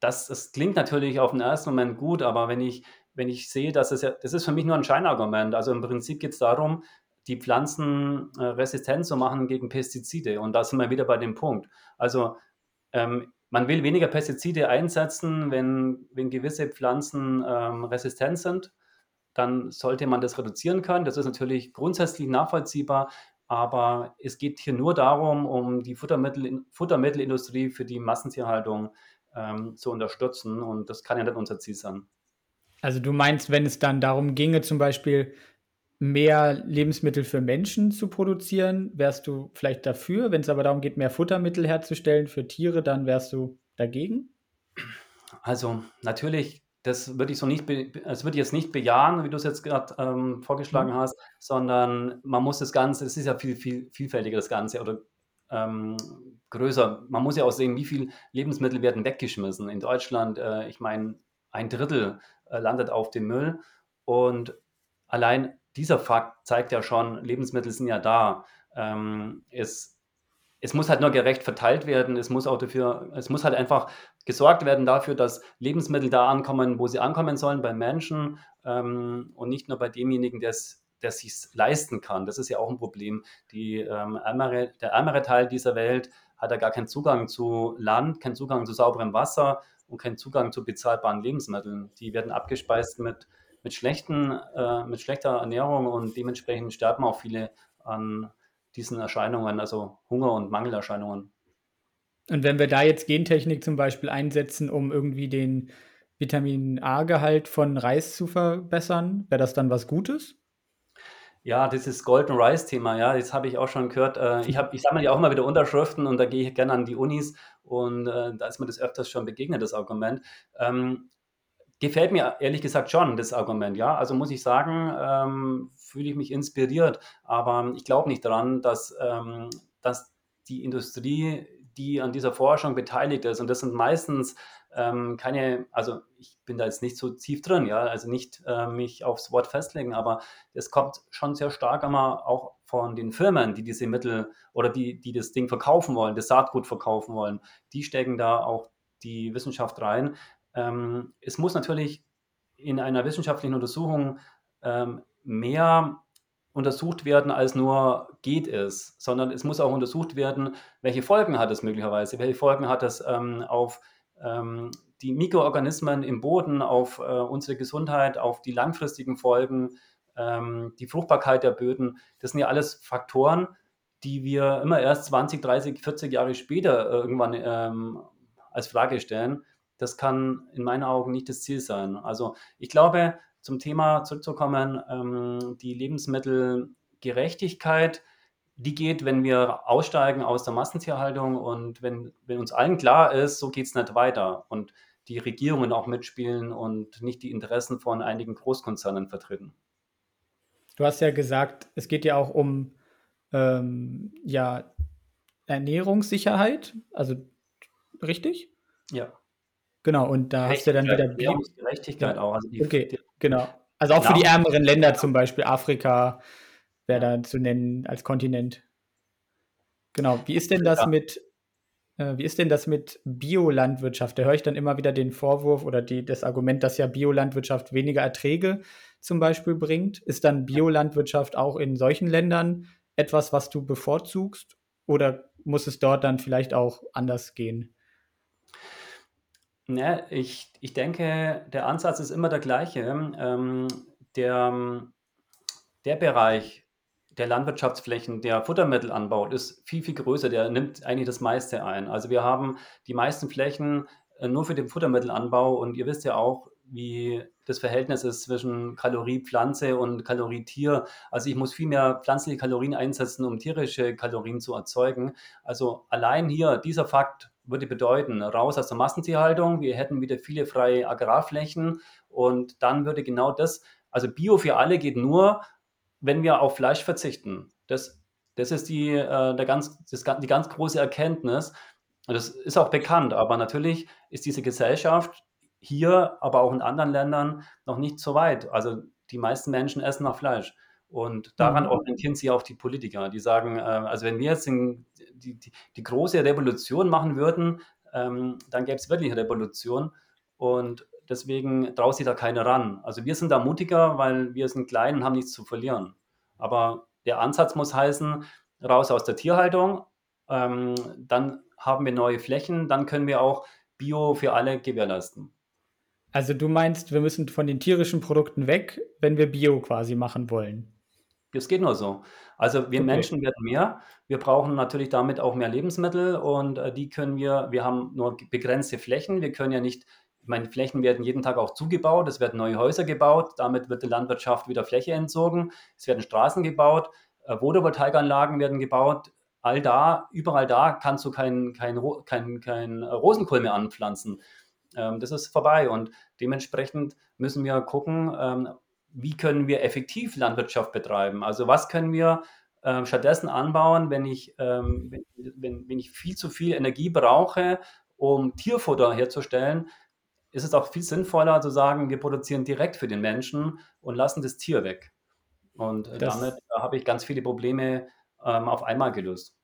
Das, das klingt natürlich auf den ersten Moment gut, aber wenn ich, wenn ich sehe, dass es ja, das ist für mich nur ein Scheinargument. Also im Prinzip geht es darum, die Pflanzen äh, resistent zu machen gegen Pestizide. Und da sind wir wieder bei dem Punkt. Also ähm, man will weniger Pestizide einsetzen, wenn, wenn gewisse Pflanzen ähm, resistent sind. Dann sollte man das reduzieren können. Das ist natürlich grundsätzlich nachvollziehbar, aber es geht hier nur darum, um die Futtermittel, Futtermittelindustrie für die Massentierhaltung ähm, zu unterstützen. Und das kann ja nicht unser Ziel sein. Also du meinst, wenn es dann darum ginge, zum Beispiel mehr Lebensmittel für Menschen zu produzieren, wärst du vielleicht dafür. Wenn es aber darum geht, mehr Futtermittel herzustellen für Tiere, dann wärst du dagegen? Also natürlich, das würde ich so nicht, das würde ich jetzt nicht bejahen, wie du es jetzt gerade ähm, vorgeschlagen mhm. hast, sondern man muss das Ganze, es ist ja viel, viel vielfältiger das Ganze oder ähm, größer. Man muss ja auch sehen, wie viele Lebensmittel werden weggeschmissen. In Deutschland, äh, ich meine, ein Drittel äh, landet auf dem Müll und allein dieser Fakt zeigt ja schon, Lebensmittel sind ja da. Ähm, es, es muss halt nur gerecht verteilt werden. Es muss auch dafür, es muss halt einfach gesorgt werden dafür, dass Lebensmittel da ankommen, wo sie ankommen sollen, bei Menschen ähm, und nicht nur bei demjenigen, der es sich leisten kann. Das ist ja auch ein Problem. Die, ähm, ärmere, der ärmere Teil dieser Welt hat ja gar keinen Zugang zu Land, keinen Zugang zu sauberem Wasser und keinen Zugang zu bezahlbaren Lebensmitteln. Die werden abgespeist mit mit, schlechten, äh, mit schlechter Ernährung und dementsprechend sterben auch viele an diesen Erscheinungen, also Hunger- und Mangelerscheinungen. Und wenn wir da jetzt Gentechnik zum Beispiel einsetzen, um irgendwie den Vitamin A-Gehalt von Reis zu verbessern, wäre das dann was Gutes? Ja, dieses Golden Rice-Thema, ja, das habe ich auch schon gehört. Äh, ich, ich sammle ja auch mal wieder Unterschriften und da gehe ich gerne an die Unis und äh, da ist mir das öfters schon begegnet, das Argument. Ähm, gefällt mir ehrlich gesagt schon, das Argument, ja. Also muss ich sagen, ähm, fühle ich mich inspiriert, aber ich glaube nicht daran, dass, ähm, dass die Industrie, die an dieser Forschung beteiligt ist, und das sind meistens ähm, keine, also ich bin da jetzt nicht so tief drin, ja, also nicht äh, mich aufs Wort festlegen, aber es kommt schon sehr stark immer auch von den Firmen, die diese Mittel oder die, die das Ding verkaufen wollen, das Saatgut verkaufen wollen, die stecken da auch die Wissenschaft rein. Ähm, es muss natürlich in einer wissenschaftlichen Untersuchung ähm, mehr untersucht werden, als nur geht es, sondern es muss auch untersucht werden, welche Folgen hat es möglicherweise, welche Folgen hat es ähm, auf ähm, die Mikroorganismen im Boden, auf äh, unsere Gesundheit, auf die langfristigen Folgen, ähm, die Fruchtbarkeit der Böden. Das sind ja alles Faktoren, die wir immer erst 20, 30, 40 Jahre später irgendwann ähm, als Frage stellen. Das kann in meinen Augen nicht das Ziel sein. Also ich glaube, zum Thema zurückzukommen, ähm, die Lebensmittelgerechtigkeit die geht, wenn wir aussteigen aus der Massentierhaltung und wenn, wenn uns allen klar ist, so geht es nicht weiter und die Regierungen auch mitspielen und nicht die Interessen von einigen Großkonzernen vertreten. Du hast ja gesagt, es geht ja auch um ähm, ja, Ernährungssicherheit, also richtig? Ja. Genau, und da hast du dann wieder Ernährungsgerechtigkeit auch. Also die, okay, die, genau. Also auch für die ärmeren Länder, zum Beispiel Afrika, wäre da zu nennen als Kontinent. Genau. Wie ist denn das ja. mit, äh, wie ist denn das mit Biolandwirtschaft? Da höre ich dann immer wieder den Vorwurf oder die, das Argument, dass ja Biolandwirtschaft weniger Erträge zum Beispiel bringt. Ist dann Biolandwirtschaft auch in solchen Ländern etwas, was du bevorzugst? Oder muss es dort dann vielleicht auch anders gehen? Ja, ich, ich denke, der Ansatz ist immer der gleiche. Ähm, der, der Bereich, der Landwirtschaftsflächen, der Futtermittel anbaut, ist viel, viel größer. Der nimmt eigentlich das meiste ein. Also wir haben die meisten Flächen äh, nur für den Futtermittelanbau und ihr wisst ja auch, wie das Verhältnis ist zwischen Kalorie Pflanze und Kalorie Tier. Also ich muss viel mehr pflanzliche Kalorien einsetzen, um tierische Kalorien zu erzeugen. Also allein hier dieser Fakt würde bedeuten, raus aus der Massentierhaltung, wir hätten wieder viele freie Agrarflächen und dann würde genau das, also Bio für alle geht nur, wenn wir auf Fleisch verzichten. Das, das ist die, äh, der ganz, das, die ganz große Erkenntnis. Das ist auch bekannt, aber natürlich ist diese Gesellschaft hier, aber auch in anderen Ländern noch nicht so weit. Also die meisten Menschen essen nach Fleisch. Und daran mhm. orientieren sich auch die Politiker. Die sagen, äh, also wenn wir jetzt in, die, die, die, große Revolution machen würden, ähm, dann gäbe es wirklich eine Revolution. Und deswegen traut sich da keiner ran. Also wir sind da mutiger, weil wir sind klein und haben nichts zu verlieren. Aber der Ansatz muss heißen, raus aus der Tierhaltung, ähm, dann haben wir neue Flächen, dann können wir auch Bio für alle gewährleisten. Also du meinst, wir müssen von den tierischen Produkten weg, wenn wir Bio quasi machen wollen? Das geht nur so. Also wir okay. Menschen werden mehr. Wir brauchen natürlich damit auch mehr Lebensmittel und äh, die können wir, wir haben nur begrenzte Flächen. Wir können ja nicht ich meine, Flächen werden jeden Tag auch zugebaut, es werden neue Häuser gebaut, damit wird die Landwirtschaft wieder Fläche entzogen, es werden Straßen gebaut, äh, Photovoltaikanlagen werden gebaut. All da, überall da kannst du kein, kein, kein, kein Rosenkohl mehr anpflanzen. Ähm, das ist vorbei und dementsprechend müssen wir gucken, ähm, wie können wir effektiv Landwirtschaft betreiben. Also was können wir äh, stattdessen anbauen, wenn ich, ähm, wenn, wenn, wenn ich viel zu viel Energie brauche, um Tierfutter herzustellen, ist es auch viel sinnvoller zu sagen, wir produzieren direkt für den Menschen und lassen das Tier weg. Und äh, das, damit äh, habe ich ganz viele Probleme ähm, auf einmal gelöst.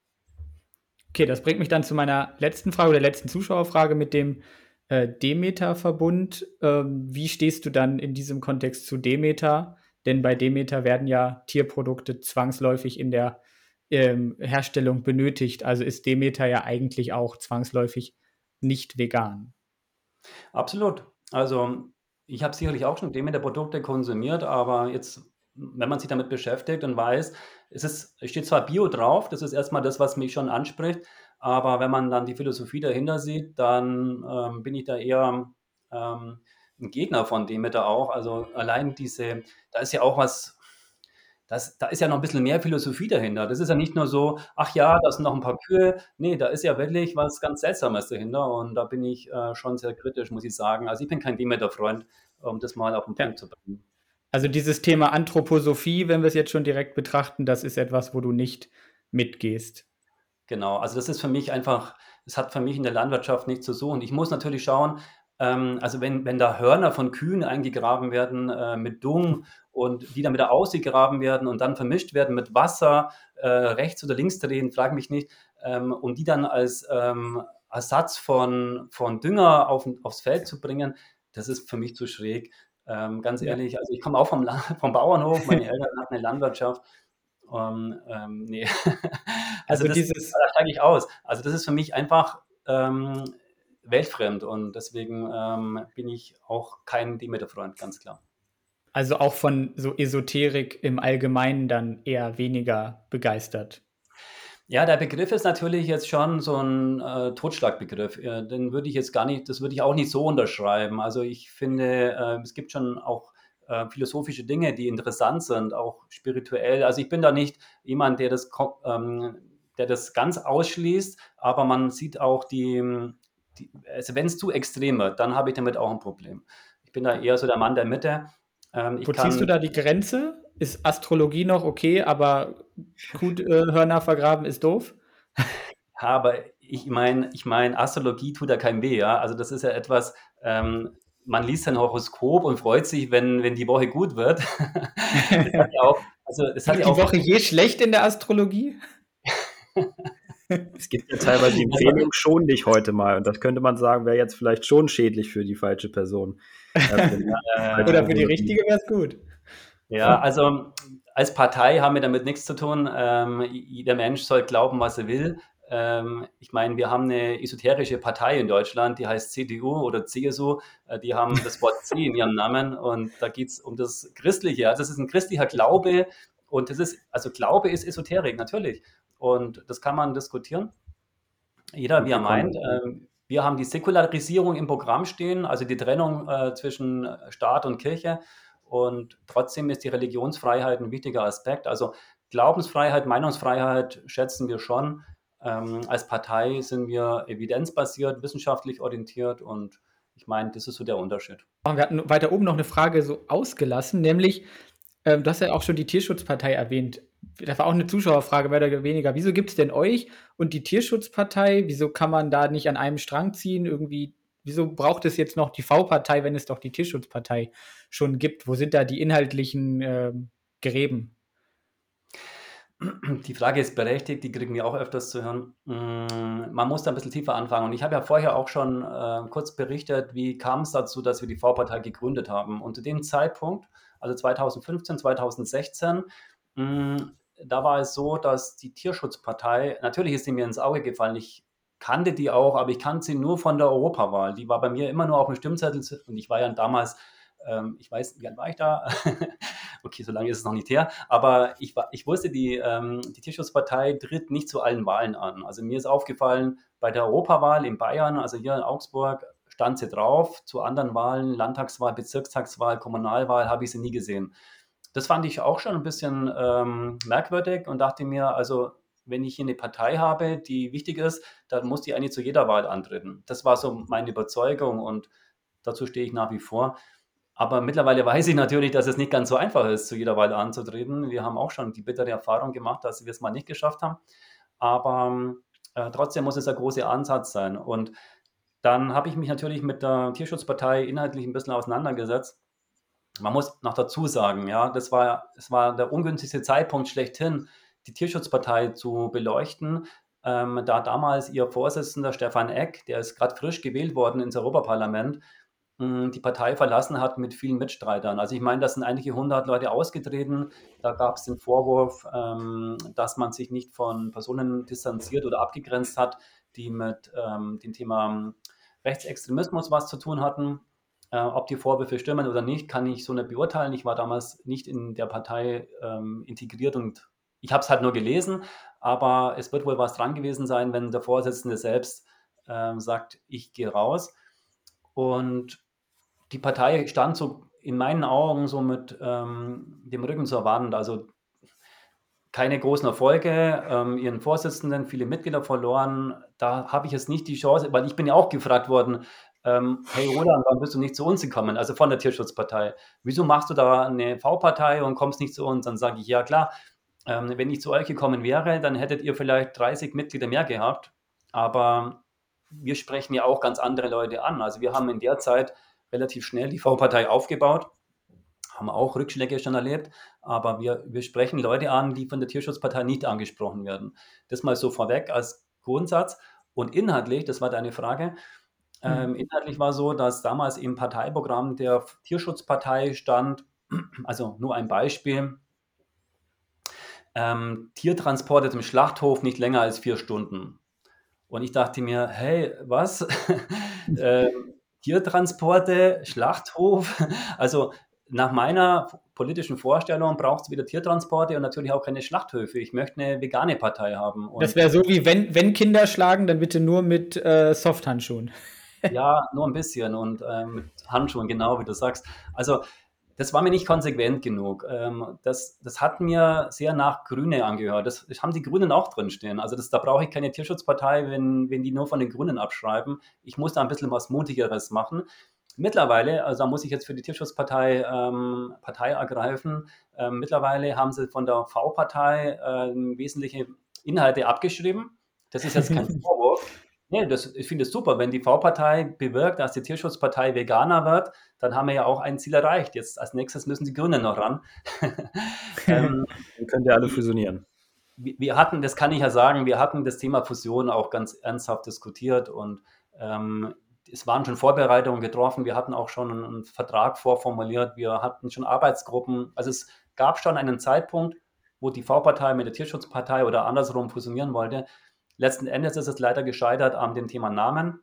Okay, das bringt mich dann zu meiner letzten Frage oder letzten Zuschauerfrage mit dem äh, Demeter-Verbund. Ähm, wie stehst du dann in diesem Kontext zu Demeter? Denn bei Demeter werden ja Tierprodukte zwangsläufig in der ähm, Herstellung benötigt. Also ist Demeter ja eigentlich auch zwangsläufig nicht vegan. Absolut. Also ich habe sicherlich auch schon Demeter-Produkte konsumiert, aber jetzt wenn man sich damit beschäftigt und weiß, es, ist, steht zwar Bio drauf, das ist erstmal das, was mich schon anspricht, aber wenn man dann die Philosophie dahinter sieht, dann ähm, bin ich da eher ähm, ein Gegner von dem da auch. Also allein diese, da ist ja auch was, das, da ist ja noch ein bisschen mehr Philosophie dahinter. Das ist ja nicht nur so, ach ja, da sind noch ein paar Kühe. Nee, da ist ja wirklich was ganz Seltsames dahinter und da bin ich äh, schon sehr kritisch, muss ich sagen. Also ich bin kein Demeter-Freund, um das mal auf den Punkt ja. zu bringen. Also dieses Thema Anthroposophie, wenn wir es jetzt schon direkt betrachten, das ist etwas, wo du nicht mitgehst. Genau, also das ist für mich einfach, es hat für mich in der Landwirtschaft nichts zu suchen. Ich muss natürlich schauen, ähm, also wenn, wenn da Hörner von Kühen eingegraben werden äh, mit Dung und die dann wieder ausgegraben werden und dann vermischt werden mit Wasser, äh, rechts oder links drehen, frage mich nicht, ähm, und die dann als ähm, Ersatz von, von Dünger auf, aufs Feld zu bringen, das ist für mich zu schräg. Ähm, ganz ehrlich, also ich komme auch vom, vom Bauernhof, meine Eltern hatten eine Landwirtschaft. Um, ähm, nee. also, also das, dieses. Da steige ich aus. Also, das ist für mich einfach ähm, weltfremd und deswegen ähm, bin ich auch kein Demeter-Freund, ganz klar. Also auch von so Esoterik im Allgemeinen dann eher weniger begeistert. Ja, der Begriff ist natürlich jetzt schon so ein äh, Totschlagbegriff. Äh, den würde ich jetzt gar nicht, das würde ich auch nicht so unterschreiben. Also ich finde, äh, es gibt schon auch äh, philosophische Dinge, die interessant sind, auch spirituell. Also ich bin da nicht jemand, der das, ähm, der das ganz ausschließt, aber man sieht auch die, die also wenn es zu extrem wird, dann habe ich damit auch ein Problem. Ich bin da eher so der Mann der Mitte. Ähm, Wo ziehst du da die Grenze? Ist Astrologie noch okay, aber Kuhhörner äh, vergraben ist doof? aber ich meine, ich mein, Astrologie tut ja keinem weh, ja. Also das ist ja etwas, ähm, man liest ein Horoskop und freut sich, wenn, wenn die Woche gut wird. ja auch, also es hat die ja auch, Woche je schlecht in der Astrologie? es gibt ja teilweise die Empfehlung, schon dich heute mal. Und das könnte man sagen, wäre jetzt vielleicht schon schädlich für die falsche Person. Oder für die richtige wäre es gut. Ja, also als Partei haben wir damit nichts zu tun. Ähm, jeder Mensch soll glauben, was er will. Ähm, ich meine, wir haben eine esoterische Partei in Deutschland, die heißt CDU oder CSU. Äh, die haben das Wort C in ihrem Namen und da geht es um das Christliche. Also es ist ein christlicher Glaube und das ist, also Glaube ist Esoterik, natürlich. Und das kann man diskutieren. Jeder, wie er meint. Ähm, wir haben die Säkularisierung im Programm stehen, also die Trennung äh, zwischen Staat und Kirche. Und trotzdem ist die Religionsfreiheit ein wichtiger Aspekt. Also Glaubensfreiheit, Meinungsfreiheit schätzen wir schon. Ähm, als Partei sind wir evidenzbasiert, wissenschaftlich orientiert und ich meine, das ist so der Unterschied. Wir hatten weiter oben noch eine Frage so ausgelassen, nämlich, ähm, du hast ja auch schon die Tierschutzpartei erwähnt das war auch eine Zuschauerfrage, mehr oder weniger. Wieso gibt es denn euch und die Tierschutzpartei? Wieso kann man da nicht an einem Strang ziehen? Irgendwie, wieso braucht es jetzt noch die V-Partei, wenn es doch die Tierschutzpartei schon gibt? Wo sind da die inhaltlichen äh, Gräben? Die Frage ist berechtigt, die kriegen wir auch öfters zu hören. Mm, man muss da ein bisschen tiefer anfangen. Und ich habe ja vorher auch schon äh, kurz berichtet, wie kam es dazu, dass wir die V-Partei gegründet haben. Und zu dem Zeitpunkt, also 2015, 2016, hm, da war es so, dass die Tierschutzpartei, natürlich ist sie mir ins Auge gefallen, ich kannte die auch, aber ich kannte sie nur von der Europawahl. Die war bei mir immer nur auf dem Stimmzettel und ich war ja damals, ähm, ich weiß, wie alt war ich da? okay, so lange ist es noch nicht her, aber ich, ich wusste, die, ähm, die Tierschutzpartei tritt nicht zu allen Wahlen an. Also mir ist aufgefallen, bei der Europawahl in Bayern, also hier in Augsburg, stand sie drauf. Zu anderen Wahlen, Landtagswahl, Bezirkstagswahl, Kommunalwahl, habe ich sie nie gesehen das fand ich auch schon ein bisschen ähm, merkwürdig und dachte mir, also wenn ich hier eine Partei habe, die wichtig ist, dann muss die eigentlich zu jeder Wahl antreten. Das war so meine Überzeugung und dazu stehe ich nach wie vor. Aber mittlerweile weiß ich natürlich, dass es nicht ganz so einfach ist, zu jeder Wahl anzutreten. Wir haben auch schon die bittere Erfahrung gemacht, dass wir es mal nicht geschafft haben. Aber äh, trotzdem muss es ein großer Ansatz sein. Und dann habe ich mich natürlich mit der Tierschutzpartei inhaltlich ein bisschen auseinandergesetzt man muss noch dazu sagen, ja, das war, das war der ungünstigste Zeitpunkt schlechthin, die Tierschutzpartei zu beleuchten, ähm, da damals ihr Vorsitzender Stefan Eck, der ist gerade frisch gewählt worden ins Europaparlament, mh, die Partei verlassen hat mit vielen Mitstreitern. Also ich meine, da sind einige hundert Leute ausgetreten. Da gab es den Vorwurf, ähm, dass man sich nicht von Personen distanziert oder abgegrenzt hat, die mit ähm, dem Thema Rechtsextremismus was zu tun hatten. Äh, ob die Vorwürfe stimmen oder nicht, kann ich so nicht beurteilen. Ich war damals nicht in der Partei ähm, integriert und ich habe es halt nur gelesen, aber es wird wohl was dran gewesen sein, wenn der Vorsitzende selbst ähm, sagt, ich gehe raus. Und die Partei stand so in meinen Augen so mit ähm, dem Rücken zur Wand. Also keine großen Erfolge, ähm, ihren Vorsitzenden, viele Mitglieder verloren. Da habe ich jetzt nicht die Chance, weil ich bin ja auch gefragt worden, ähm, hey Roland, warum bist du nicht zu uns gekommen? Also von der Tierschutzpartei. Wieso machst du da eine V-Partei und kommst nicht zu uns? Dann sage ich, ja klar, ähm, wenn ich zu euch gekommen wäre, dann hättet ihr vielleicht 30 Mitglieder mehr gehabt. Aber wir sprechen ja auch ganz andere Leute an. Also wir haben in der Zeit relativ schnell die V-Partei aufgebaut haben auch Rückschläge schon erlebt, aber wir, wir sprechen Leute an, die von der Tierschutzpartei nicht angesprochen werden. Das mal so vorweg als Grundsatz. Und inhaltlich, das war deine Frage, mhm. ähm, inhaltlich war so, dass damals im Parteiprogramm der Tierschutzpartei stand, also nur ein Beispiel, ähm, Tiertransporte zum Schlachthof nicht länger als vier Stunden. Und ich dachte mir, hey, was? ähm, Tiertransporte, Schlachthof. Also nach meiner politischen Vorstellung braucht es wieder Tiertransporte und natürlich auch keine Schlachthöfe. Ich möchte eine vegane Partei haben. Und das wäre so wie, wenn, wenn Kinder schlagen, dann bitte nur mit äh, Softhandschuhen. ja, nur ein bisschen und äh, mit Handschuhen, genau wie du sagst. Also das war mir nicht konsequent genug. Ähm, das, das hat mir sehr nach Grüne angehört. Das, haben die Grünen auch drinstehen. Also das, da brauche ich keine Tierschutzpartei, wenn, wenn die nur von den Grünen abschreiben. Ich muss da ein bisschen was Mutigeres machen. Mittlerweile, also da muss ich jetzt für die Tierschutzpartei ähm, Partei ergreifen, ähm, mittlerweile haben sie von der V-Partei ähm, wesentliche Inhalte abgeschrieben. Das ist jetzt kein Vorwurf. Nee, das, ich finde es super, wenn die V-Partei bewirkt, dass die Tierschutzpartei Veganer wird, dann haben wir ja auch ein Ziel erreicht. Jetzt als nächstes müssen die Grünen noch ran. ähm, dann könnt ihr alle fusionieren. Wir hatten, das kann ich ja sagen, wir hatten das Thema Fusion auch ganz ernsthaft diskutiert und ähm, es waren schon Vorbereitungen getroffen, wir hatten auch schon einen, einen Vertrag vorformuliert, wir hatten schon Arbeitsgruppen. Also es gab schon einen Zeitpunkt, wo die V-Partei mit der Tierschutzpartei oder andersrum fusionieren wollte. Letzten Endes ist es leider gescheitert an dem Thema Namen.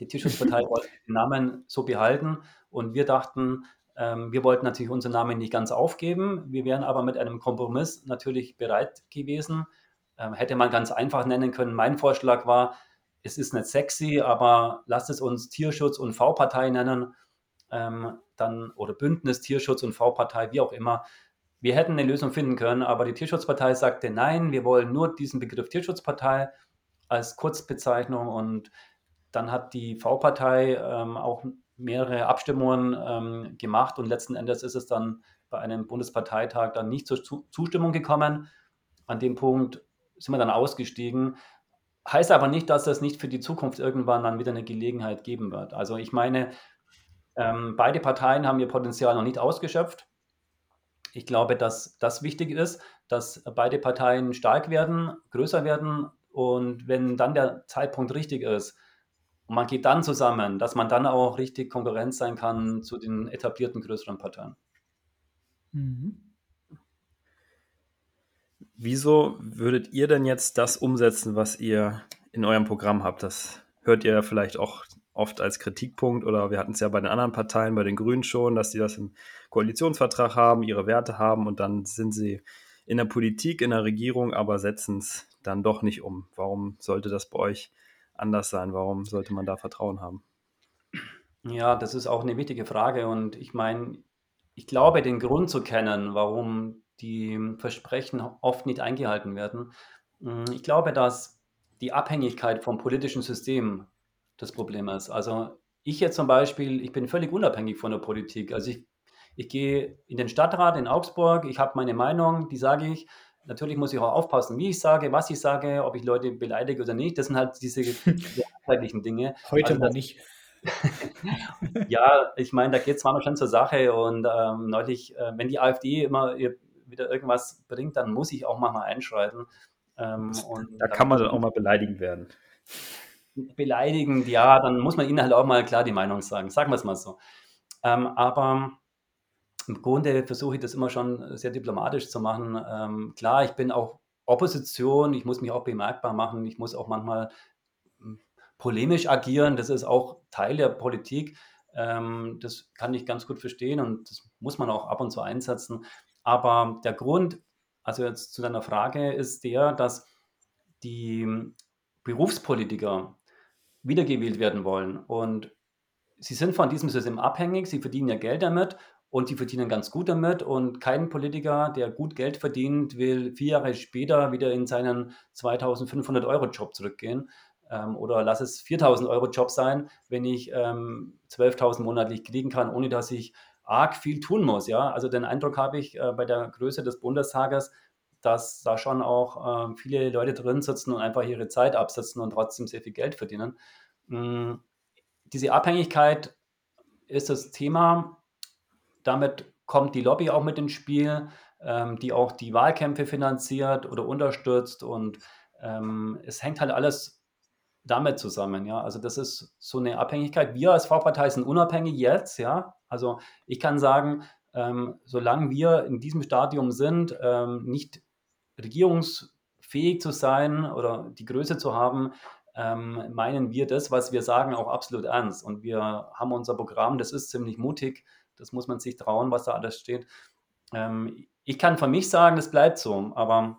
Die Tierschutzpartei wollte den Namen so behalten und wir dachten, ähm, wir wollten natürlich unseren Namen nicht ganz aufgeben. Wir wären aber mit einem Kompromiss natürlich bereit gewesen. Ähm, hätte man ganz einfach nennen können. Mein Vorschlag war, es ist nicht sexy, aber lasst es uns Tierschutz und V-Partei nennen, ähm, dann, oder Bündnis Tierschutz und V-Partei, wie auch immer. Wir hätten eine Lösung finden können, aber die Tierschutzpartei sagte, nein, wir wollen nur diesen Begriff Tierschutzpartei als Kurzbezeichnung und dann hat die V-Partei ähm, auch mehrere Abstimmungen ähm, gemacht und letzten Endes ist es dann bei einem Bundesparteitag dann nicht zur Zustimmung gekommen. An dem Punkt sind wir dann ausgestiegen. Heißt aber nicht, dass es nicht für die Zukunft irgendwann dann wieder eine Gelegenheit geben wird. Also ich meine, ähm, beide Parteien haben ihr Potenzial noch nicht ausgeschöpft. Ich glaube, dass das wichtig ist, dass beide Parteien stark werden, größer werden und wenn dann der Zeitpunkt richtig ist und man geht dann zusammen, dass man dann auch richtig Konkurrenz sein kann zu den etablierten größeren Parteien. Mhm. Wieso würdet ihr denn jetzt das umsetzen, was ihr in eurem Programm habt? Das hört ihr vielleicht auch oft als Kritikpunkt oder wir hatten es ja bei den anderen Parteien, bei den Grünen schon, dass sie das im Koalitionsvertrag haben, ihre Werte haben und dann sind sie in der Politik, in der Regierung, aber setzen es dann doch nicht um. Warum sollte das bei euch anders sein? Warum sollte man da Vertrauen haben? Ja, das ist auch eine wichtige Frage und ich meine, ich glaube, den Grund zu kennen, warum die Versprechen oft nicht eingehalten werden. Hm, ich glaube, dass die Abhängigkeit vom politischen System das Problem ist. Also ich jetzt zum Beispiel, ich bin völlig unabhängig von der Politik. Also ich, ich gehe in den Stadtrat in Augsburg, ich habe meine Meinung, die sage ich. Natürlich muss ich auch aufpassen, wie ich sage, was ich sage, ob ich Leute beleidige oder nicht. Das sind halt diese alltäglichen Dinge. Heute also, mal nicht. ja, ich meine, da geht es manchmal schon zur Sache und ähm, neulich, äh, wenn die AfD immer ihr wieder irgendwas bringt, dann muss ich auch mal einschreiten. Ähm, und da kann man dann auch mal beleidigend werden. Beleidigend, ja, dann muss man ihnen halt auch mal klar die Meinung sagen. Sagen wir es mal so. Ähm, aber im Grunde versuche ich das immer schon sehr diplomatisch zu machen. Ähm, klar, ich bin auch Opposition, ich muss mich auch bemerkbar machen, ich muss auch manchmal hm, polemisch agieren, das ist auch Teil der Politik. Ähm, das kann ich ganz gut verstehen und das muss man auch ab und zu einsetzen. Aber der Grund, also jetzt zu deiner Frage, ist der, dass die Berufspolitiker wiedergewählt werden wollen. Und sie sind von diesem System abhängig, sie verdienen ja Geld damit und die verdienen ganz gut damit. Und kein Politiker, der gut Geld verdient, will vier Jahre später wieder in seinen 2500 Euro Job zurückgehen. Ähm, oder lass es 4000 Euro Job sein, wenn ich ähm, 12.000 monatlich kriegen kann, ohne dass ich arg viel tun muss. Ja? Also den Eindruck habe ich äh, bei der Größe des Bundestages, dass da schon auch äh, viele Leute drin sitzen und einfach ihre Zeit absitzen und trotzdem sehr viel Geld verdienen. Mhm. Diese Abhängigkeit ist das Thema. Damit kommt die Lobby auch mit ins Spiel, ähm, die auch die Wahlkämpfe finanziert oder unterstützt. Und ähm, es hängt halt alles damit zusammen, ja. Also das ist so eine Abhängigkeit. Wir als V-Partei sind unabhängig jetzt, ja. Also ich kann sagen, ähm, solange wir in diesem Stadium sind, ähm, nicht regierungsfähig zu sein oder die Größe zu haben, ähm, meinen wir das, was wir sagen, auch absolut ernst. Und wir haben unser Programm, das ist ziemlich mutig, das muss man sich trauen, was da alles steht. Ähm, ich kann von mich sagen, das bleibt so, aber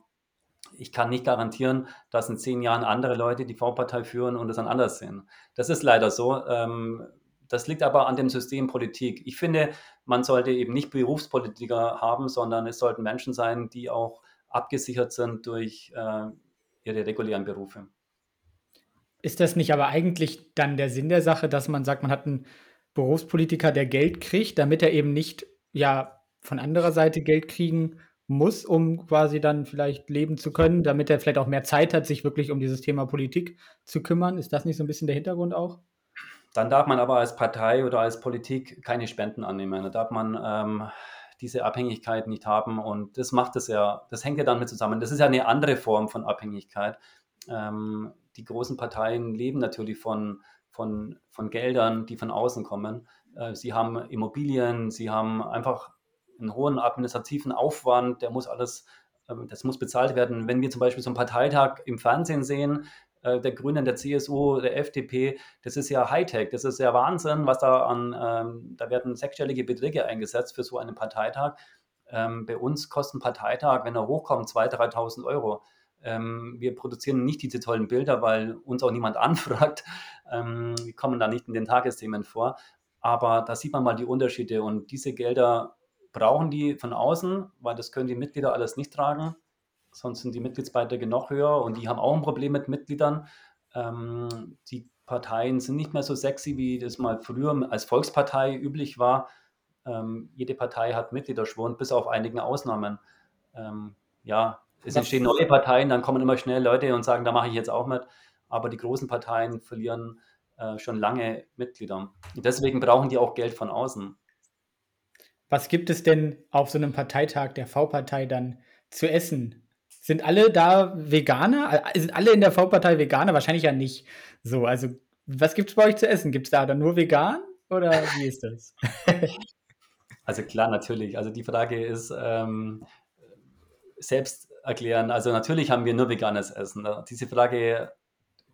ich kann nicht garantieren, dass in zehn Jahren andere Leute die V-Partei führen und es dann anders sehen. Das ist leider so. Ähm, das liegt aber an dem System Politik. Ich finde, man sollte eben nicht Berufspolitiker haben, sondern es sollten Menschen sein, die auch abgesichert sind durch äh, ihre regulären Berufe. Ist das nicht aber eigentlich dann der Sinn der Sache, dass man sagt, man hat einen Berufspolitiker, der Geld kriegt, damit er eben nicht ja von anderer Seite Geld kriegen muss, um quasi dann vielleicht leben zu können, damit er vielleicht auch mehr Zeit hat, sich wirklich um dieses Thema Politik zu kümmern. Ist das nicht so ein bisschen der Hintergrund auch? Dann darf man aber als Partei oder als Politik keine Spenden annehmen. Da darf man ähm, diese Abhängigkeit nicht haben und das macht es ja, das hängt ja dann mit zusammen. Das ist ja eine andere Form von Abhängigkeit. Ähm, die großen Parteien leben natürlich von, von, von Geldern, die von außen kommen. Äh, sie haben Immobilien, sie haben einfach einen hohen administrativen Aufwand, der muss alles, ähm, das muss bezahlt werden. Wenn wir zum Beispiel so einen Parteitag im Fernsehen sehen, äh, der Grünen, der CSU, der FDP, das ist ja Hightech, das ist ja Wahnsinn, was da an, ähm, da werden sechsstellige Beträge eingesetzt für so einen Parteitag. Ähm, bei uns kostet ein Parteitag, wenn er hochkommt, 2.000, 3.000 Euro. Ähm, wir produzieren nicht diese tollen Bilder, weil uns auch niemand anfragt. Ähm, wir kommen da nicht in den Tagesthemen vor. Aber da sieht man mal die Unterschiede und diese Gelder brauchen die von außen, weil das können die Mitglieder alles nicht tragen. Sonst sind die Mitgliedsbeiträge noch höher und die haben auch ein Problem mit Mitgliedern. Ähm, die Parteien sind nicht mehr so sexy, wie das mal früher als Volkspartei üblich war. Ähm, jede Partei hat Mitgliederschwund, bis auf einigen Ausnahmen. Ähm, ja, es entstehen neue Parteien, dann kommen immer schnell Leute und sagen, da mache ich jetzt auch mit. Aber die großen Parteien verlieren äh, schon lange Mitglieder. Und deswegen brauchen die auch Geld von außen. Was gibt es denn auf so einem Parteitag der V-Partei dann zu essen? Sind alle da Veganer? Sind alle in der V-Partei Veganer? Wahrscheinlich ja nicht. So, also was gibt es bei euch zu essen? Gibt es da dann nur vegan oder wie ist das? also klar, natürlich. Also die Frage ist ähm, selbst erklären. Also natürlich haben wir nur veganes Essen. Diese Frage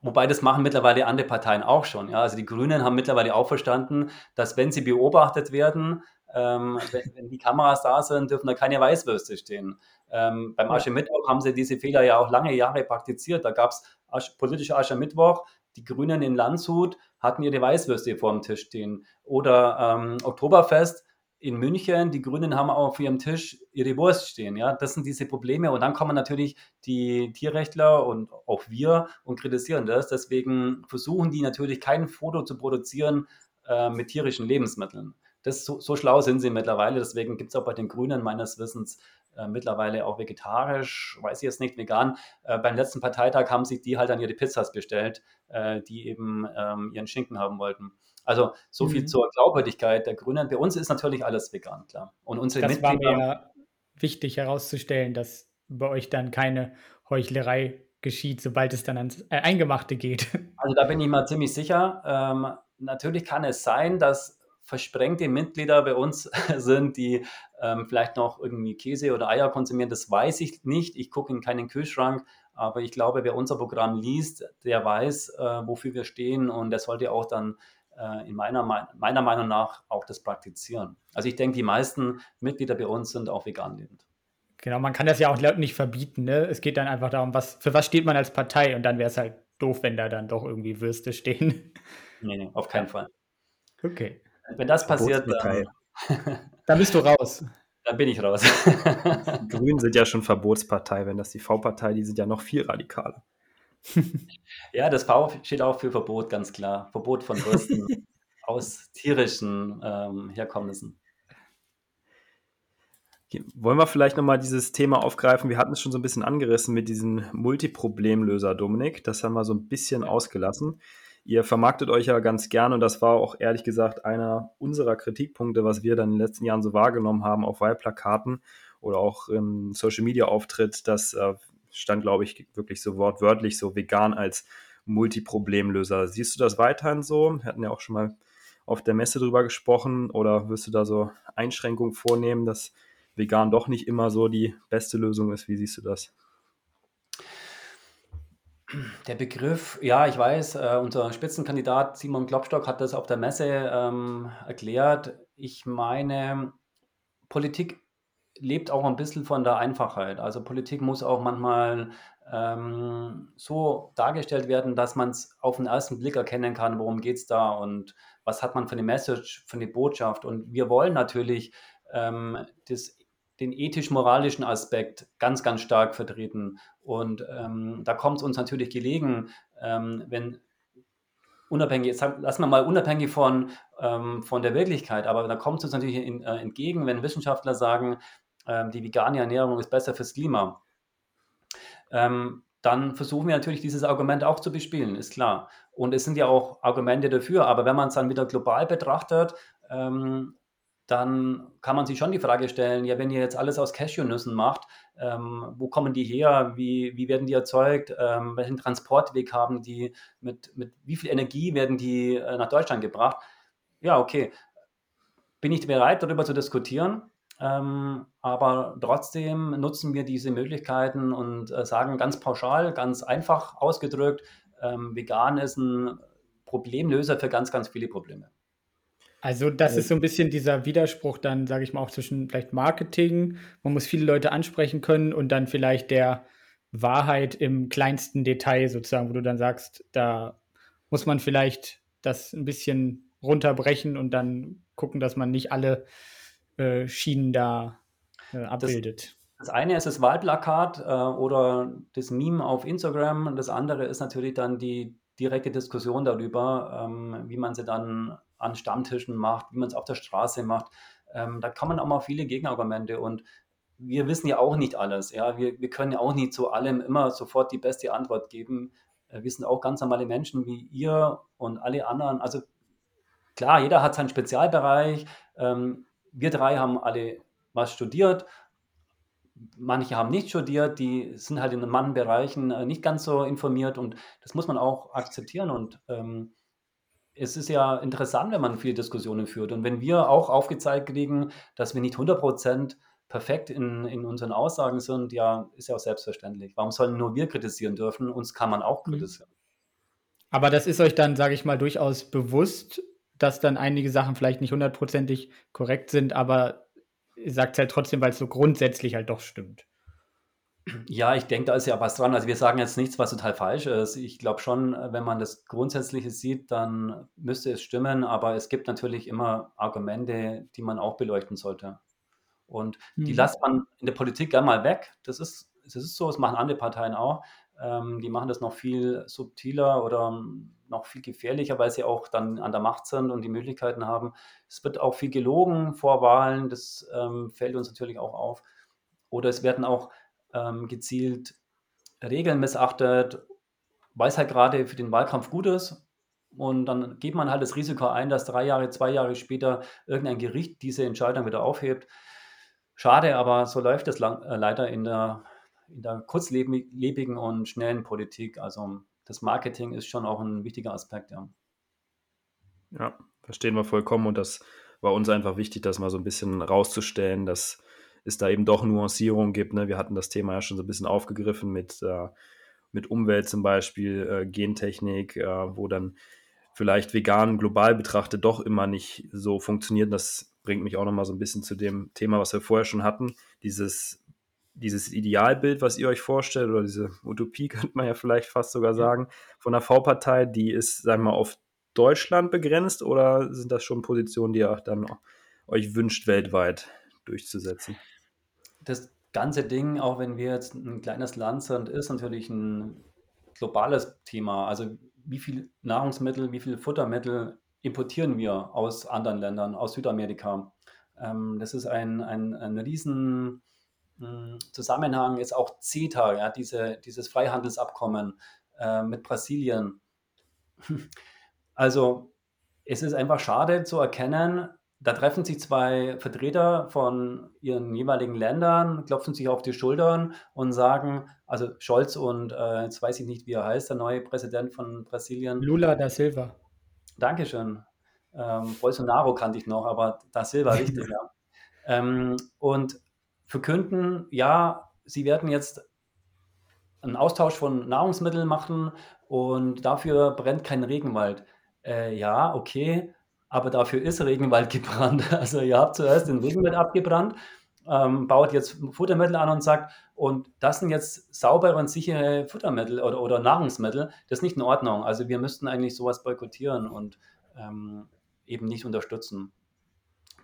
Wobei das machen mittlerweile andere Parteien auch schon. Ja? Also die Grünen haben mittlerweile auch verstanden, dass wenn sie beobachtet werden, ähm, wenn, wenn, die Kameras da sind, dürfen da keine Weißwürste stehen. Ähm, beim Aschermittwoch haben sie diese Fehler ja auch lange Jahre praktiziert. Da gab es Asch politische Aschermittwoch. Die Grünen in Landshut hatten ihre Weißwürste vor dem Tisch stehen. Oder ähm, Oktoberfest in München, die Grünen haben auch auf ihrem Tisch ihre Wurst stehen. Ja, das sind diese Probleme. Und dann kommen natürlich die Tierrechtler und auch wir und kritisieren das. Deswegen versuchen die natürlich kein Foto zu produzieren äh, mit tierischen Lebensmitteln. Das, so, so schlau sind sie mittlerweile. Deswegen gibt es auch bei den Grünen meines Wissens äh, mittlerweile auch vegetarisch, weiß ich jetzt nicht, vegan. Äh, beim letzten Parteitag haben sich die halt an ihre Pizzas bestellt, äh, die eben ähm, ihren Schinken haben wollten. Also so viel mhm. zur Glaubwürdigkeit der Grünen. Bei uns ist natürlich alles vegan, klar. Und unsere das Mitglieder, war mir ja wichtig herauszustellen, dass bei euch dann keine Heuchlerei geschieht, sobald es dann ans äh, Eingemachte geht. Also da bin ich mal ziemlich sicher. Ähm, natürlich kann es sein, dass versprengte Mitglieder bei uns sind, die ähm, vielleicht noch irgendwie Käse oder Eier konsumieren, das weiß ich nicht. Ich gucke in keinen Kühlschrank, aber ich glaube, wer unser Programm liest, der weiß, äh, wofür wir stehen und der sollte auch dann äh, in meiner, meiner Meinung nach auch das praktizieren. Also ich denke, die meisten Mitglieder bei uns sind auch vegan lebend. Genau, man kann das ja auch Leuten nicht verbieten. Ne? Es geht dann einfach darum, was, für was steht man als Partei und dann wäre es halt doof, wenn da dann doch irgendwie Würste stehen. Nee, nee, auf keinen Fall. Okay. Wenn das passiert, dann, dann bist du raus. Dann bin ich raus. die Grünen sind ja schon Verbotspartei. Wenn das die V-Partei, die sind ja noch viel radikaler. ja, das V steht auch für Verbot, ganz klar. Verbot von Würsten aus tierischen ähm, Herkommnissen. Wollen wir vielleicht nochmal dieses Thema aufgreifen? Wir hatten es schon so ein bisschen angerissen mit diesem Multiproblemlöser, Dominik. Das haben wir so ein bisschen ausgelassen. Ihr vermarktet euch ja ganz gern und das war auch ehrlich gesagt einer unserer Kritikpunkte, was wir dann in den letzten Jahren so wahrgenommen haben auf Wahlplakaten oder auch im Social Media Auftritt. Das äh, stand, glaube ich, wirklich so wortwörtlich so vegan als Multiproblemlöser. Siehst du das weiterhin so? Wir hatten ja auch schon mal auf der Messe drüber gesprochen oder wirst du da so Einschränkungen vornehmen, dass vegan doch nicht immer so die beste Lösung ist. Wie siehst du das? Der Begriff, ja, ich weiß, äh, unser Spitzenkandidat Simon Klopstock hat das auf der Messe ähm, erklärt. Ich meine, Politik lebt auch ein bisschen von der Einfachheit. Also Politik muss auch manchmal ähm, so dargestellt werden, dass man es auf den ersten Blick erkennen kann, worum geht es da und was hat man für eine Message, für eine Botschaft. Und wir wollen natürlich ähm, das den ethisch-moralischen Aspekt ganz, ganz stark vertreten. Und ähm, da kommt es uns natürlich gelegen, ähm, wenn unabhängig, jetzt lassen wir mal unabhängig von, ähm, von der Wirklichkeit, aber da kommt es uns natürlich in, äh, entgegen, wenn Wissenschaftler sagen, ähm, die vegane Ernährung ist besser fürs Klima. Ähm, dann versuchen wir natürlich dieses Argument auch zu bespielen, ist klar. Und es sind ja auch Argumente dafür, aber wenn man es dann wieder global betrachtet, ähm, dann kann man sich schon die Frage stellen, ja, wenn ihr jetzt alles aus Cashewnüssen macht, ähm, wo kommen die her? Wie, wie werden die erzeugt? Ähm, welchen Transportweg haben die? Mit, mit wie viel Energie werden die äh, nach Deutschland gebracht? Ja, okay. Bin ich bereit, darüber zu diskutieren? Ähm, aber trotzdem nutzen wir diese Möglichkeiten und äh, sagen ganz pauschal, ganz einfach ausgedrückt, ähm, vegan ist ein Problemlöser für ganz, ganz viele Probleme. Also das ist so ein bisschen dieser Widerspruch dann, sage ich mal, auch zwischen vielleicht Marketing, man muss viele Leute ansprechen können und dann vielleicht der Wahrheit im kleinsten Detail sozusagen, wo du dann sagst, da muss man vielleicht das ein bisschen runterbrechen und dann gucken, dass man nicht alle äh, Schienen da äh, abbildet. Das, das, eine ist das Wahlplakat äh, oder das Meme auf Instagram und das andere ist natürlich dann die direkte Diskussion darüber, ähm, wie man sie dann an Stammtischen macht, wie man es auf der Straße macht. Ähm, da kommen auch mal viele Gegenargumente und wir wissen ja auch nicht alles. Ja? Wir, wir können ja auch nicht zu allem immer sofort die beste Antwort geben. Äh, wir sind auch ganz normale Menschen wie ihr und alle anderen. Also klar, jeder hat seinen Spezialbereich. Ähm, wir drei haben alle was studiert. Manche haben nicht studiert, die sind halt in manchen Bereichen äh, nicht ganz so informiert und das muss man auch akzeptieren und ähm, es ist ja interessant, wenn man viele Diskussionen führt. Und wenn wir auch aufgezeigt kriegen, dass wir nicht 100% perfekt in, in unseren Aussagen sind, ja, ist ja auch selbstverständlich. Warum sollen nur wir kritisieren dürfen? Uns kann man auch mhm. kritisieren. Aber das ist euch dann, sage ich mal, durchaus bewusst, dass dann einige Sachen vielleicht nicht hundertprozentig korrekt sind, aber ihr sagt es halt trotzdem, weil es so grundsätzlich halt doch stimmt. Ja, ich denke, da ist ja was dran. Also wir sagen jetzt nichts, was total falsch ist. Ich glaube schon, wenn man das Grundsätzliche sieht, dann müsste es stimmen, aber es gibt natürlich immer Argumente, die man auch beleuchten sollte. Und die mhm. lässt man in der Politik gerne mal weg. Das ist, das ist so, das machen andere Parteien auch. Ähm, die machen das noch viel subtiler oder noch viel gefährlicher, weil sie auch dann an der Macht sind und die Möglichkeiten haben. Es wird auch viel gelogen vor Wahlen, das ähm, fällt uns natürlich auch auf. Oder es werden auch ähm, gezielt Regeln missachtet, weil es halt gerade für den Wahlkampf gut ist. Und dann geht man halt das Risiko ein, dass drei Jahre, zwei Jahre später irgendein Gericht diese Entscheidung wieder aufhebt. Schade, aber so läuft es lang, äh, leider in der, in der kurzlebigen und schnellen Politik. Also das Marketing ist schon auch ein wichtiger Aspekt, ja. Ja, verstehen wir vollkommen. Und das war uns einfach wichtig, das mal so ein bisschen rauszustellen, dass es da eben doch Nuancierungen gibt. Ne? Wir hatten das Thema ja schon so ein bisschen aufgegriffen mit, äh, mit Umwelt zum Beispiel, äh, Gentechnik, äh, wo dann vielleicht vegan global betrachtet doch immer nicht so funktioniert. Das bringt mich auch nochmal so ein bisschen zu dem Thema, was wir vorher schon hatten. Dieses, dieses Idealbild, was ihr euch vorstellt, oder diese Utopie, könnte man ja vielleicht fast sogar sagen, von der V-Partei, die ist, sagen wir mal, auf Deutschland begrenzt oder sind das schon Positionen, die ihr dann euch wünscht, weltweit durchzusetzen? Das ganze Ding, auch wenn wir jetzt ein kleines Land sind, ist natürlich ein globales Thema. Also wie viel Nahrungsmittel, wie viel Futtermittel importieren wir aus anderen Ländern, aus Südamerika? Ähm, das ist ein, ein, ein riesen hm, Zusammenhang, jetzt auch CETA, ja, diese, dieses Freihandelsabkommen äh, mit Brasilien. Also es ist einfach schade zu erkennen, da treffen sich zwei Vertreter von ihren jeweiligen Ländern, klopfen sich auf die Schultern und sagen, also Scholz und äh, jetzt weiß ich nicht, wie er heißt, der neue Präsident von Brasilien. Lula da Silva. Dankeschön. Ähm, Bolsonaro kannte ich noch, aber da Silva richtig, ja. Ähm, und verkünden, ja, sie werden jetzt einen Austausch von Nahrungsmitteln machen und dafür brennt kein Regenwald. Äh, ja, okay, aber dafür ist Regenwald gebrannt. Also ihr habt zuerst den Regenwald abgebrannt, ähm, baut jetzt Futtermittel an und sagt, und das sind jetzt saubere und sichere Futtermittel oder, oder Nahrungsmittel, das ist nicht in Ordnung. Also wir müssten eigentlich sowas boykottieren und ähm, eben nicht unterstützen.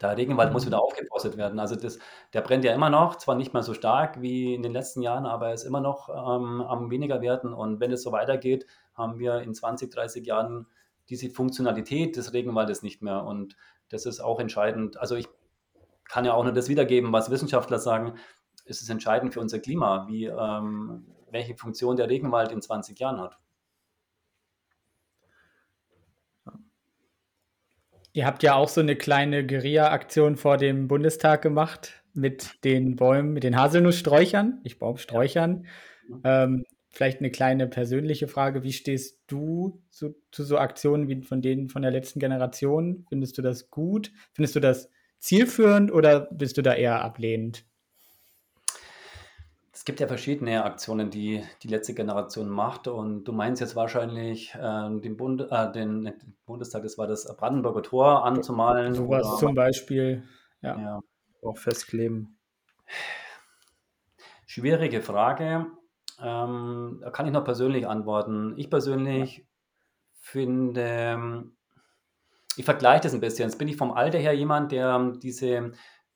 Der Regenwald muss wieder aufgeforstet werden. Also das, der brennt ja immer noch, zwar nicht mehr so stark wie in den letzten Jahren, aber er ist immer noch ähm, am weniger werden. Und wenn es so weitergeht, haben wir in 20, 30 Jahren diese Funktionalität des Regenwaldes nicht mehr. Und das ist auch entscheidend. Also ich kann ja auch nur das wiedergeben, was Wissenschaftler sagen. Es ist entscheidend für unser Klima, wie, ähm, welche Funktion der Regenwald in 20 Jahren hat. Ihr habt ja auch so eine kleine Guerilla-Aktion vor dem Bundestag gemacht mit den Bäumen, mit den Haselnusssträuchern, nicht Baumsträuchern. Ja. Ähm, Vielleicht eine kleine persönliche Frage. Wie stehst du zu, zu so Aktionen wie von denen von der letzten Generation? Findest du das gut? Findest du das zielführend oder bist du da eher ablehnend? Es gibt ja verschiedene Aktionen, die die letzte Generation macht. Und du meinst jetzt wahrscheinlich äh, den, Bund, äh, den, Bundestag, das war das Brandenburger Tor anzumalen. Sowas zum Beispiel. Ja. ja. Auch festkleben. Schwierige Frage. Ähm, da kann ich noch persönlich antworten. Ich persönlich finde, ich vergleiche das ein bisschen. Jetzt bin ich vom Alter her jemand, der diese,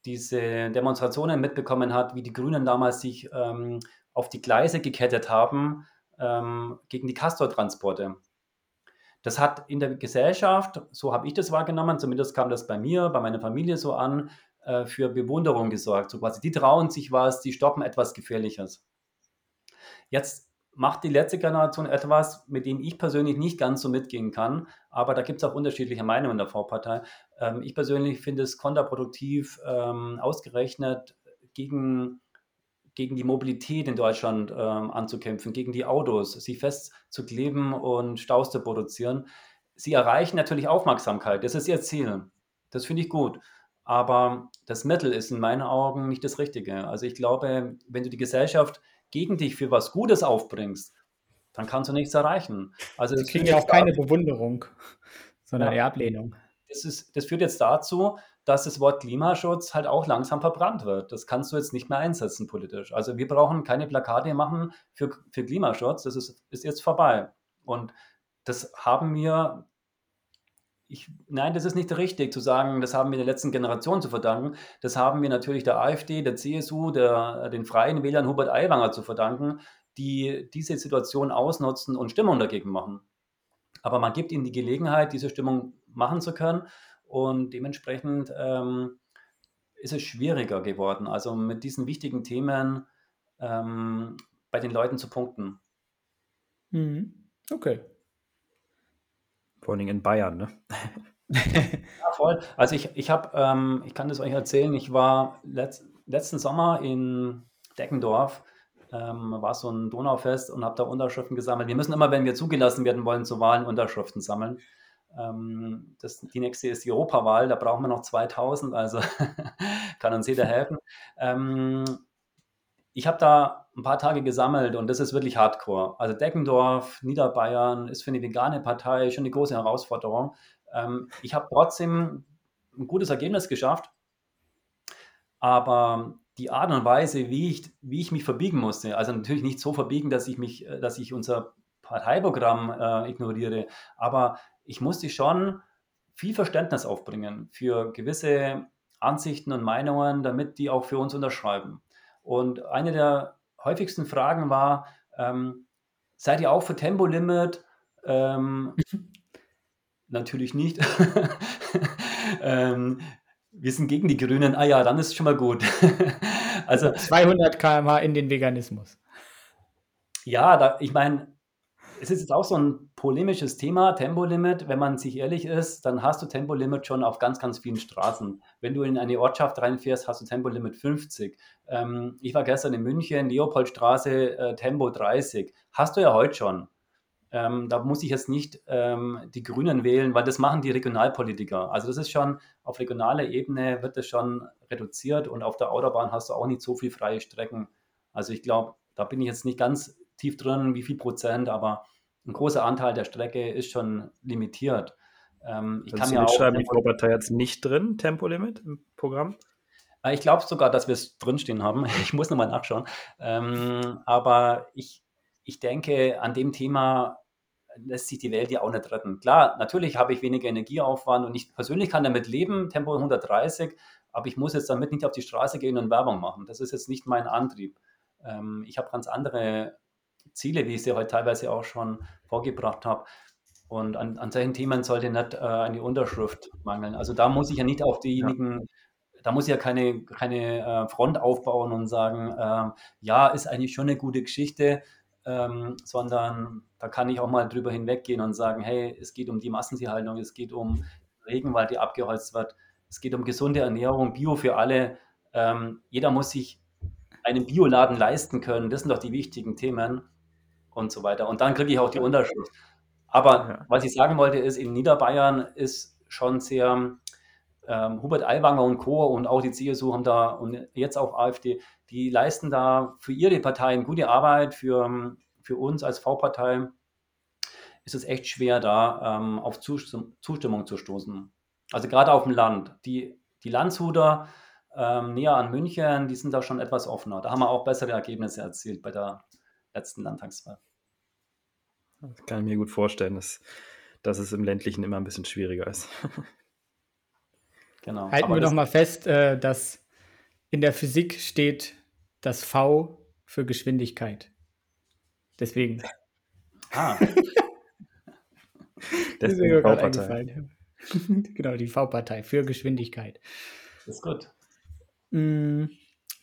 diese Demonstrationen mitbekommen hat, wie die Grünen damals sich ähm, auf die Gleise gekettet haben ähm, gegen die Castortransporte. Das hat in der Gesellschaft, so habe ich das wahrgenommen, zumindest kam das bei mir, bei meiner Familie so an, äh, für Bewunderung gesorgt. So quasi, die trauen sich was, die stoppen etwas Gefährliches. Jetzt macht die letzte Generation etwas, mit dem ich persönlich nicht ganz so mitgehen kann, aber da gibt es auch unterschiedliche Meinungen in der V-Partei. Ähm, ich persönlich finde es kontraproduktiv, ähm, ausgerechnet gegen, gegen die Mobilität in Deutschland ähm, anzukämpfen, gegen die Autos, sie festzukleben und Staus zu produzieren. Sie erreichen natürlich Aufmerksamkeit, das ist ihr Ziel. Das finde ich gut. Aber das Mittel ist in meinen Augen nicht das Richtige. Also ich glaube, wenn du die Gesellschaft gegen dich für was Gutes aufbringst, dann kannst du nichts erreichen. Also Sie kriegen ja auch keine Bewunderung, sondern ja, Ablehnung. Das, ist, das führt jetzt dazu, dass das Wort Klimaschutz halt auch langsam verbrannt wird. Das kannst du jetzt nicht mehr einsetzen politisch. Also wir brauchen keine Plakate machen für, für Klimaschutz. Das ist, ist jetzt vorbei. Und das haben wir ich, nein, das ist nicht richtig zu sagen, das haben wir der letzten Generation zu verdanken. Das haben wir natürlich der AfD, der CSU, der, den Freien Wählern Hubert Aiwanger zu verdanken, die diese Situation ausnutzen und Stimmung dagegen machen. Aber man gibt ihnen die Gelegenheit, diese Stimmung machen zu können und dementsprechend ähm, ist es schwieriger geworden, also mit diesen wichtigen Themen ähm, bei den Leuten zu punkten. Mhm. Okay. Vor allem in Bayern, ne? Ja, voll. Also ich, ich habe, ähm, ich kann das euch erzählen, ich war letz, letzten Sommer in Deckendorf, ähm, war so ein Donaufest und habe da Unterschriften gesammelt. Wir müssen immer, wenn wir zugelassen werden wollen, zu Wahlen Unterschriften sammeln. Ähm, das, die nächste ist die Europawahl, da brauchen wir noch 2000, also kann uns jeder helfen. Ähm, ich habe da ein paar Tage gesammelt und das ist wirklich hardcore. Also Deckendorf, Niederbayern ist für eine vegane Partei schon eine große Herausforderung. Ähm, ich habe trotzdem ein gutes Ergebnis geschafft, aber die Art und Weise, wie ich, wie ich mich verbiegen musste, also natürlich nicht so verbiegen, dass ich mich, äh, dass ich unser Parteiprogramm äh, ignoriere, aber ich musste schon viel Verständnis aufbringen für gewisse Ansichten und Meinungen, damit die auch für uns unterschreiben. Und eine der häufigsten Fragen war, ähm, seid ihr auch für Tempolimit? Ähm, natürlich nicht. ähm, wir sind gegen die Grünen. Ah ja, dann ist es schon mal gut. also 200 km/h in den Veganismus. Ja, da, ich meine, es ist jetzt auch so ein polemisches Thema, Tempolimit. Wenn man sich ehrlich ist, dann hast du Tempolimit schon auf ganz, ganz vielen Straßen. Wenn du in eine Ortschaft reinfährst, hast du Tempolimit 50. Ähm, ich war gestern in München, Leopoldstraße, äh, Tempo 30. Hast du ja heute schon. Ähm, da muss ich jetzt nicht ähm, die Grünen wählen, weil das machen die Regionalpolitiker. Also das ist schon auf regionaler Ebene wird das schon reduziert und auf der Autobahn hast du auch nicht so viel freie Strecken. Also ich glaube, da bin ich jetzt nicht ganz tief drin, wie viel Prozent, aber ein großer Anteil der Strecke ist schon limitiert. Ähm, ich kann du schreiben, die Vorpartei jetzt nicht drin, Tempolimit im Programm? Äh, ich glaube sogar, dass wir es drinstehen haben. Ich muss nochmal nachschauen. Ähm, aber ich, ich denke, an dem Thema lässt sich die Welt ja auch nicht retten. Klar, natürlich habe ich weniger Energieaufwand und ich persönlich kann damit leben, Tempo 130, aber ich muss jetzt damit nicht auf die Straße gehen und Werbung machen. Das ist jetzt nicht mein Antrieb. Ähm, ich habe ganz andere Ziele, wie ich sie heute teilweise auch schon vorgebracht habe. Und an, an solchen Themen sollte nicht äh, eine Unterschrift mangeln. Also da muss ich ja nicht auf diejenigen, ja. da muss ich ja keine, keine äh, Front aufbauen und sagen, äh, ja, ist eigentlich schon eine gute Geschichte, ähm, sondern da kann ich auch mal drüber hinweggehen und sagen, hey, es geht um die Massentierhaltung, es geht um Regenwald, die abgeholzt wird, es geht um gesunde Ernährung, Bio für alle. Ähm, jeder muss sich einen Bioladen leisten können. Das sind doch die wichtigen Themen und so weiter. Und dann kriege ich auch die Unterschrift. Aber ja. was ich sagen wollte, ist, in Niederbayern ist schon sehr, ähm, Hubert Aiwanger und Co. und auch die CSU haben da und jetzt auch AfD, die leisten da für ihre Parteien gute Arbeit. Für, für uns als V-Partei ist es echt schwer, da ähm, auf Zustimmung zu stoßen. Also gerade auf dem Land. Die, die Landshuter ähm, näher an München, die sind da schon etwas offener. Da haben wir auch bessere Ergebnisse erzielt bei der letzten Landtagswahl. Das kann ich mir gut vorstellen, dass, dass es im ländlichen immer ein bisschen schwieriger ist. genau. Halten Aber wir doch mal fest, äh, dass in der Physik steht das V für Geschwindigkeit. Deswegen. Ah. Deswegen ist mir gerade eingefallen. genau, die V-Partei für Geschwindigkeit. Das ist gut. Mm,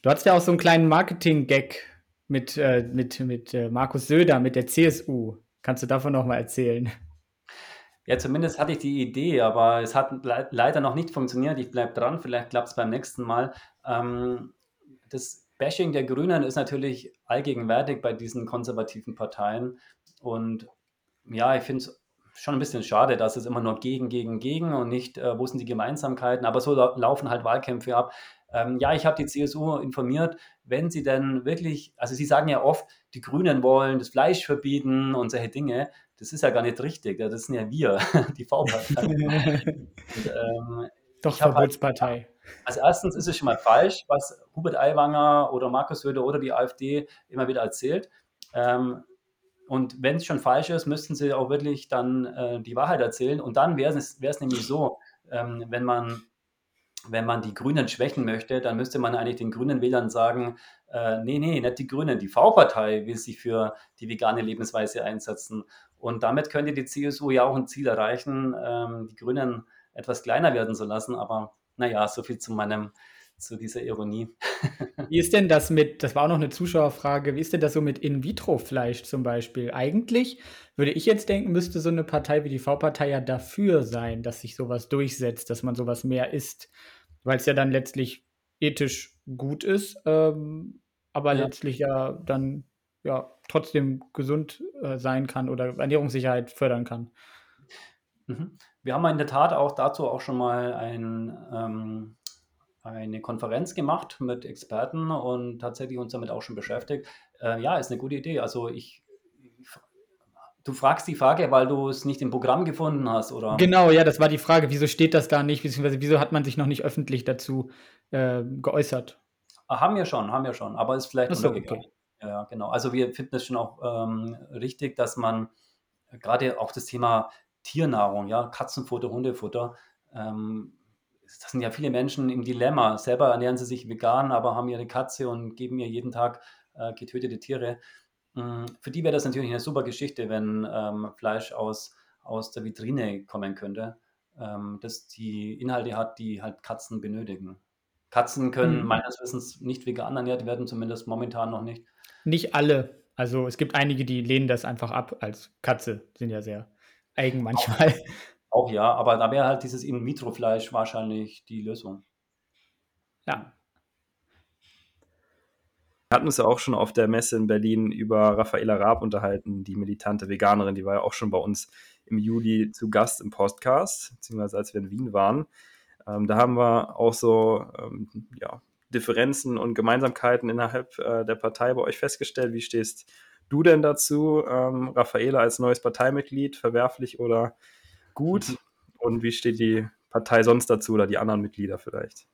du hattest ja auch so einen kleinen Marketing-Gag mit, äh, mit, mit äh, Markus Söder, mit der CSU. Kannst du davon noch mal erzählen? Ja, zumindest hatte ich die Idee, aber es hat le leider noch nicht funktioniert. Ich bleibe dran, vielleicht klappt es beim nächsten Mal. Ähm, das Bashing der Grünen ist natürlich allgegenwärtig bei diesen konservativen Parteien. Und ja, ich finde es schon ein bisschen schade, dass es immer nur gegen, gegen, gegen und nicht, äh, wo sind die Gemeinsamkeiten. Aber so laufen halt Wahlkämpfe ab. Ähm, ja, ich habe die CSU informiert, wenn sie denn wirklich, also sie sagen ja oft, die Grünen wollen das Fleisch verbieten und solche Dinge. Das ist ja gar nicht richtig. Das sind ja wir, die V-Partei. ähm, Doch, halt Verbotspartei. Halt, also erstens ist es schon mal falsch, was Hubert Aiwanger oder Markus Söder oder die AfD immer wieder erzählt. Ähm, und wenn es schon falsch ist, müssten sie auch wirklich dann äh, die Wahrheit erzählen. Und dann wäre es nämlich so, ähm, wenn man wenn man die Grünen schwächen möchte, dann müsste man eigentlich den grünen Wählern sagen, äh, nee, nee, nicht die Grünen, die V-Partei will sich für die vegane Lebensweise einsetzen. Und damit könnte die CSU ja auch ein Ziel erreichen, ähm, die Grünen etwas kleiner werden zu lassen. Aber naja, so viel zu meinem, zu dieser Ironie. Wie ist denn das mit, das war auch noch eine Zuschauerfrage, wie ist denn das so mit In-vitro-Fleisch zum Beispiel? Eigentlich würde ich jetzt denken, müsste so eine Partei wie die V-Partei ja dafür sein, dass sich sowas durchsetzt, dass man sowas mehr isst weil es ja dann letztlich ethisch gut ist, ähm, aber ja. letztlich ja dann ja trotzdem gesund äh, sein kann oder Ernährungssicherheit fördern kann. Mhm. Wir haben in der Tat auch dazu auch schon mal ein, ähm, eine Konferenz gemacht mit Experten und tatsächlich uns damit auch schon beschäftigt. Äh, ja, ist eine gute Idee. Also ich, du fragst die Frage, weil du es nicht im Programm gefunden hast, oder? Genau, ja, das war die Frage. Wieso steht das da nicht, beziehungsweise wieso hat man sich noch nicht öffentlich dazu äh, geäußert? Ah, haben wir schon, haben wir schon, aber ist vielleicht so, untergegangen. Okay. Ja, genau. Also wir finden es schon auch ähm, richtig, dass man gerade auch das Thema Tiernahrung, ja, Katzenfutter, Hundefutter, ähm, das sind ja viele Menschen im Dilemma. Selber ernähren sie sich vegan, aber haben ihre Katze und geben ihr jeden Tag äh, getötete Tiere. Mm, für die wäre das natürlich eine super Geschichte, wenn ähm, Fleisch aus, aus der Vitrine kommen könnte, ähm, das die Inhalte hat, die halt Katzen benötigen. Katzen können mhm. meines Wissens nicht vegan ernährt werden, zumindest momentan noch nicht. Nicht alle. Also es gibt einige, die lehnen das einfach ab als Katze, sind ja sehr eigen manchmal. Auch, auch ja, aber da wäre halt dieses In-vitro-Fleisch wahrscheinlich die Lösung. Ja. Wir hatten uns ja auch schon auf der Messe in Berlin über Raffaela Raab unterhalten, die militante Veganerin, die war ja auch schon bei uns im Juli zu Gast im Podcast, beziehungsweise als wir in Wien waren. Ähm, da haben wir auch so ähm, ja, Differenzen und Gemeinsamkeiten innerhalb äh, der Partei bei euch festgestellt. Wie stehst du denn dazu, ähm, Raffaela als neues Parteimitglied, verwerflich oder gut? Mhm. Und wie steht die Partei sonst dazu oder die anderen Mitglieder vielleicht?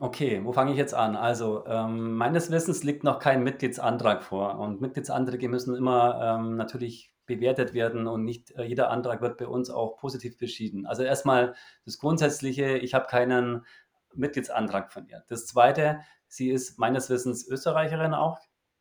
Okay, wo fange ich jetzt an? Also, ähm, meines Wissens liegt noch kein Mitgliedsantrag vor. Und Mitgliedsanträge müssen immer ähm, natürlich bewertet werden und nicht äh, jeder Antrag wird bei uns auch positiv beschieden. Also erstmal das Grundsätzliche, ich habe keinen Mitgliedsantrag von ihr. Das Zweite, sie ist meines Wissens Österreicherin auch.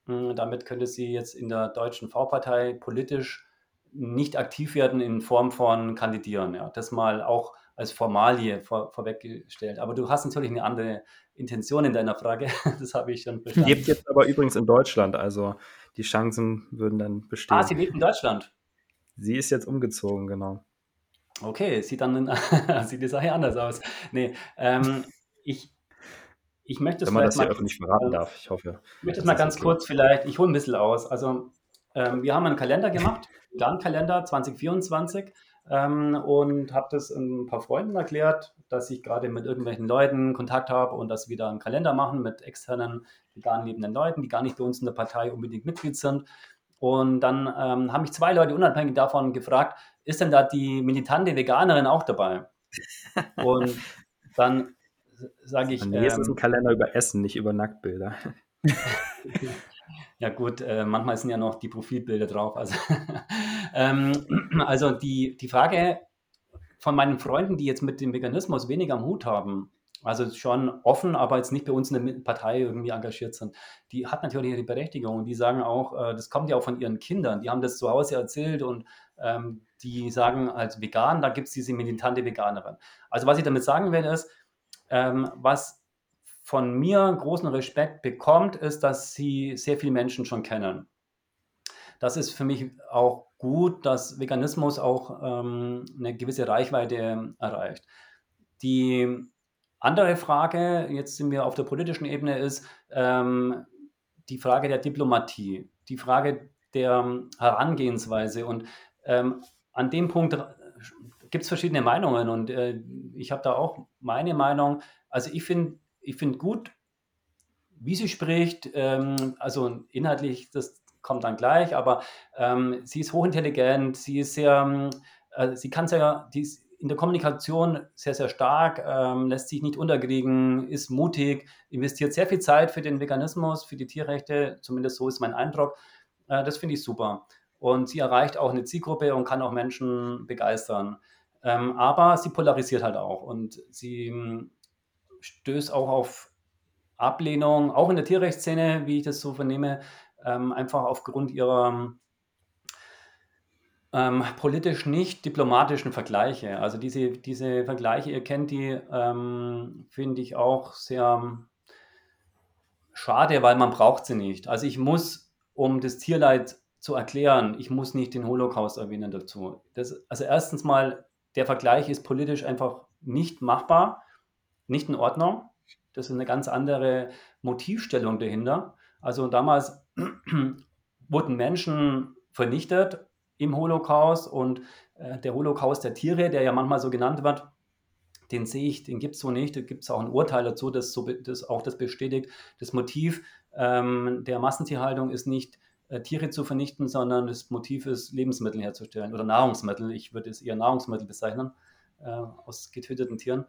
Hm, damit könnte sie jetzt in der deutschen V-Partei politisch nicht aktiv werden in Form von kandidieren. Ja. Das mal auch als Formalie vor, vorweggestellt. Aber du hast natürlich eine andere Intention in deiner Frage. Das habe ich schon verstanden. Lebt jetzt aber übrigens in Deutschland, also die Chancen würden dann bestehen. Ah, sie lebt in Deutschland. Sie ist jetzt umgezogen, genau. Okay, sieht dann sieht die Sache anders aus. Nee, ähm, ich, ich möchte es Wenn man das hier öffentlich verraten darf, ich hoffe. Ich möchte es mal ganz okay. kurz vielleicht, ich hole ein bisschen aus. Also, ähm, wir haben einen Kalender gemacht, Kalender 2024 ähm, und habe das ein paar Freunden erklärt, dass ich gerade mit irgendwelchen Leuten Kontakt habe und dass wir da einen Kalender machen mit externen vegan lebenden Leuten, die gar nicht bei uns in der Partei unbedingt Mitglied sind. Und dann ähm, haben mich zwei Leute unabhängig davon gefragt, ist denn da die militante Veganerin auch dabei? Und dann sage ich. Nee, ähm, ist ein Kalender über Essen, nicht über Nacktbilder. Ja gut, äh, manchmal sind ja noch die Profilbilder drauf. Also, ähm, also die, die Frage von meinen Freunden, die jetzt mit dem Veganismus weniger am Hut haben, also schon offen, aber jetzt nicht bei uns in der Partei irgendwie engagiert sind, die hat natürlich ihre Berechtigung. Und die sagen auch, äh, das kommt ja auch von ihren Kindern. Die haben das zu Hause erzählt und ähm, die sagen als vegan, da gibt es diese militante Veganerin. Also was ich damit sagen will, ist, ähm, was von mir großen Respekt bekommt, ist, dass sie sehr viele Menschen schon kennen. Das ist für mich auch gut, dass Veganismus auch ähm, eine gewisse Reichweite erreicht. Die andere Frage, jetzt sind wir auf der politischen Ebene, ist ähm, die Frage der Diplomatie, die Frage der Herangehensweise. Und ähm, an dem Punkt gibt es verschiedene Meinungen und äh, ich habe da auch meine Meinung. Also ich finde ich finde gut, wie sie spricht. Ähm, also inhaltlich, das kommt dann gleich, aber ähm, sie ist hochintelligent, sie ist sehr, äh, sie kann sehr, die ist in der Kommunikation sehr, sehr stark, ähm, lässt sich nicht unterkriegen, ist mutig, investiert sehr viel Zeit für den Veganismus, für die Tierrechte, zumindest so ist mein Eindruck. Äh, das finde ich super. Und sie erreicht auch eine Zielgruppe und kann auch Menschen begeistern. Ähm, aber sie polarisiert halt auch und sie stößt auch auf Ablehnung, auch in der Tierrechtsszene, wie ich das so vernehme, ähm, einfach aufgrund ihrer ähm, politisch nicht diplomatischen Vergleiche. Also diese, diese Vergleiche, ihr kennt die, ähm, finde ich auch sehr schade, weil man braucht sie nicht. Also ich muss, um das Tierleid zu erklären, ich muss nicht den Holocaust erwähnen dazu. Das, also erstens mal, der Vergleich ist politisch einfach nicht machbar nicht in Ordnung. Das ist eine ganz andere Motivstellung dahinter. Also damals wurden Menschen vernichtet im Holocaust und äh, der Holocaust der Tiere, der ja manchmal so genannt wird, den sehe ich, den gibt es so nicht. Da gibt es auch ein Urteil dazu, das, so, das auch das bestätigt. Das Motiv ähm, der Massentierhaltung ist nicht äh, Tiere zu vernichten, sondern das Motiv ist, Lebensmittel herzustellen oder Nahrungsmittel. Ich würde es eher Nahrungsmittel bezeichnen, äh, aus getöteten Tieren.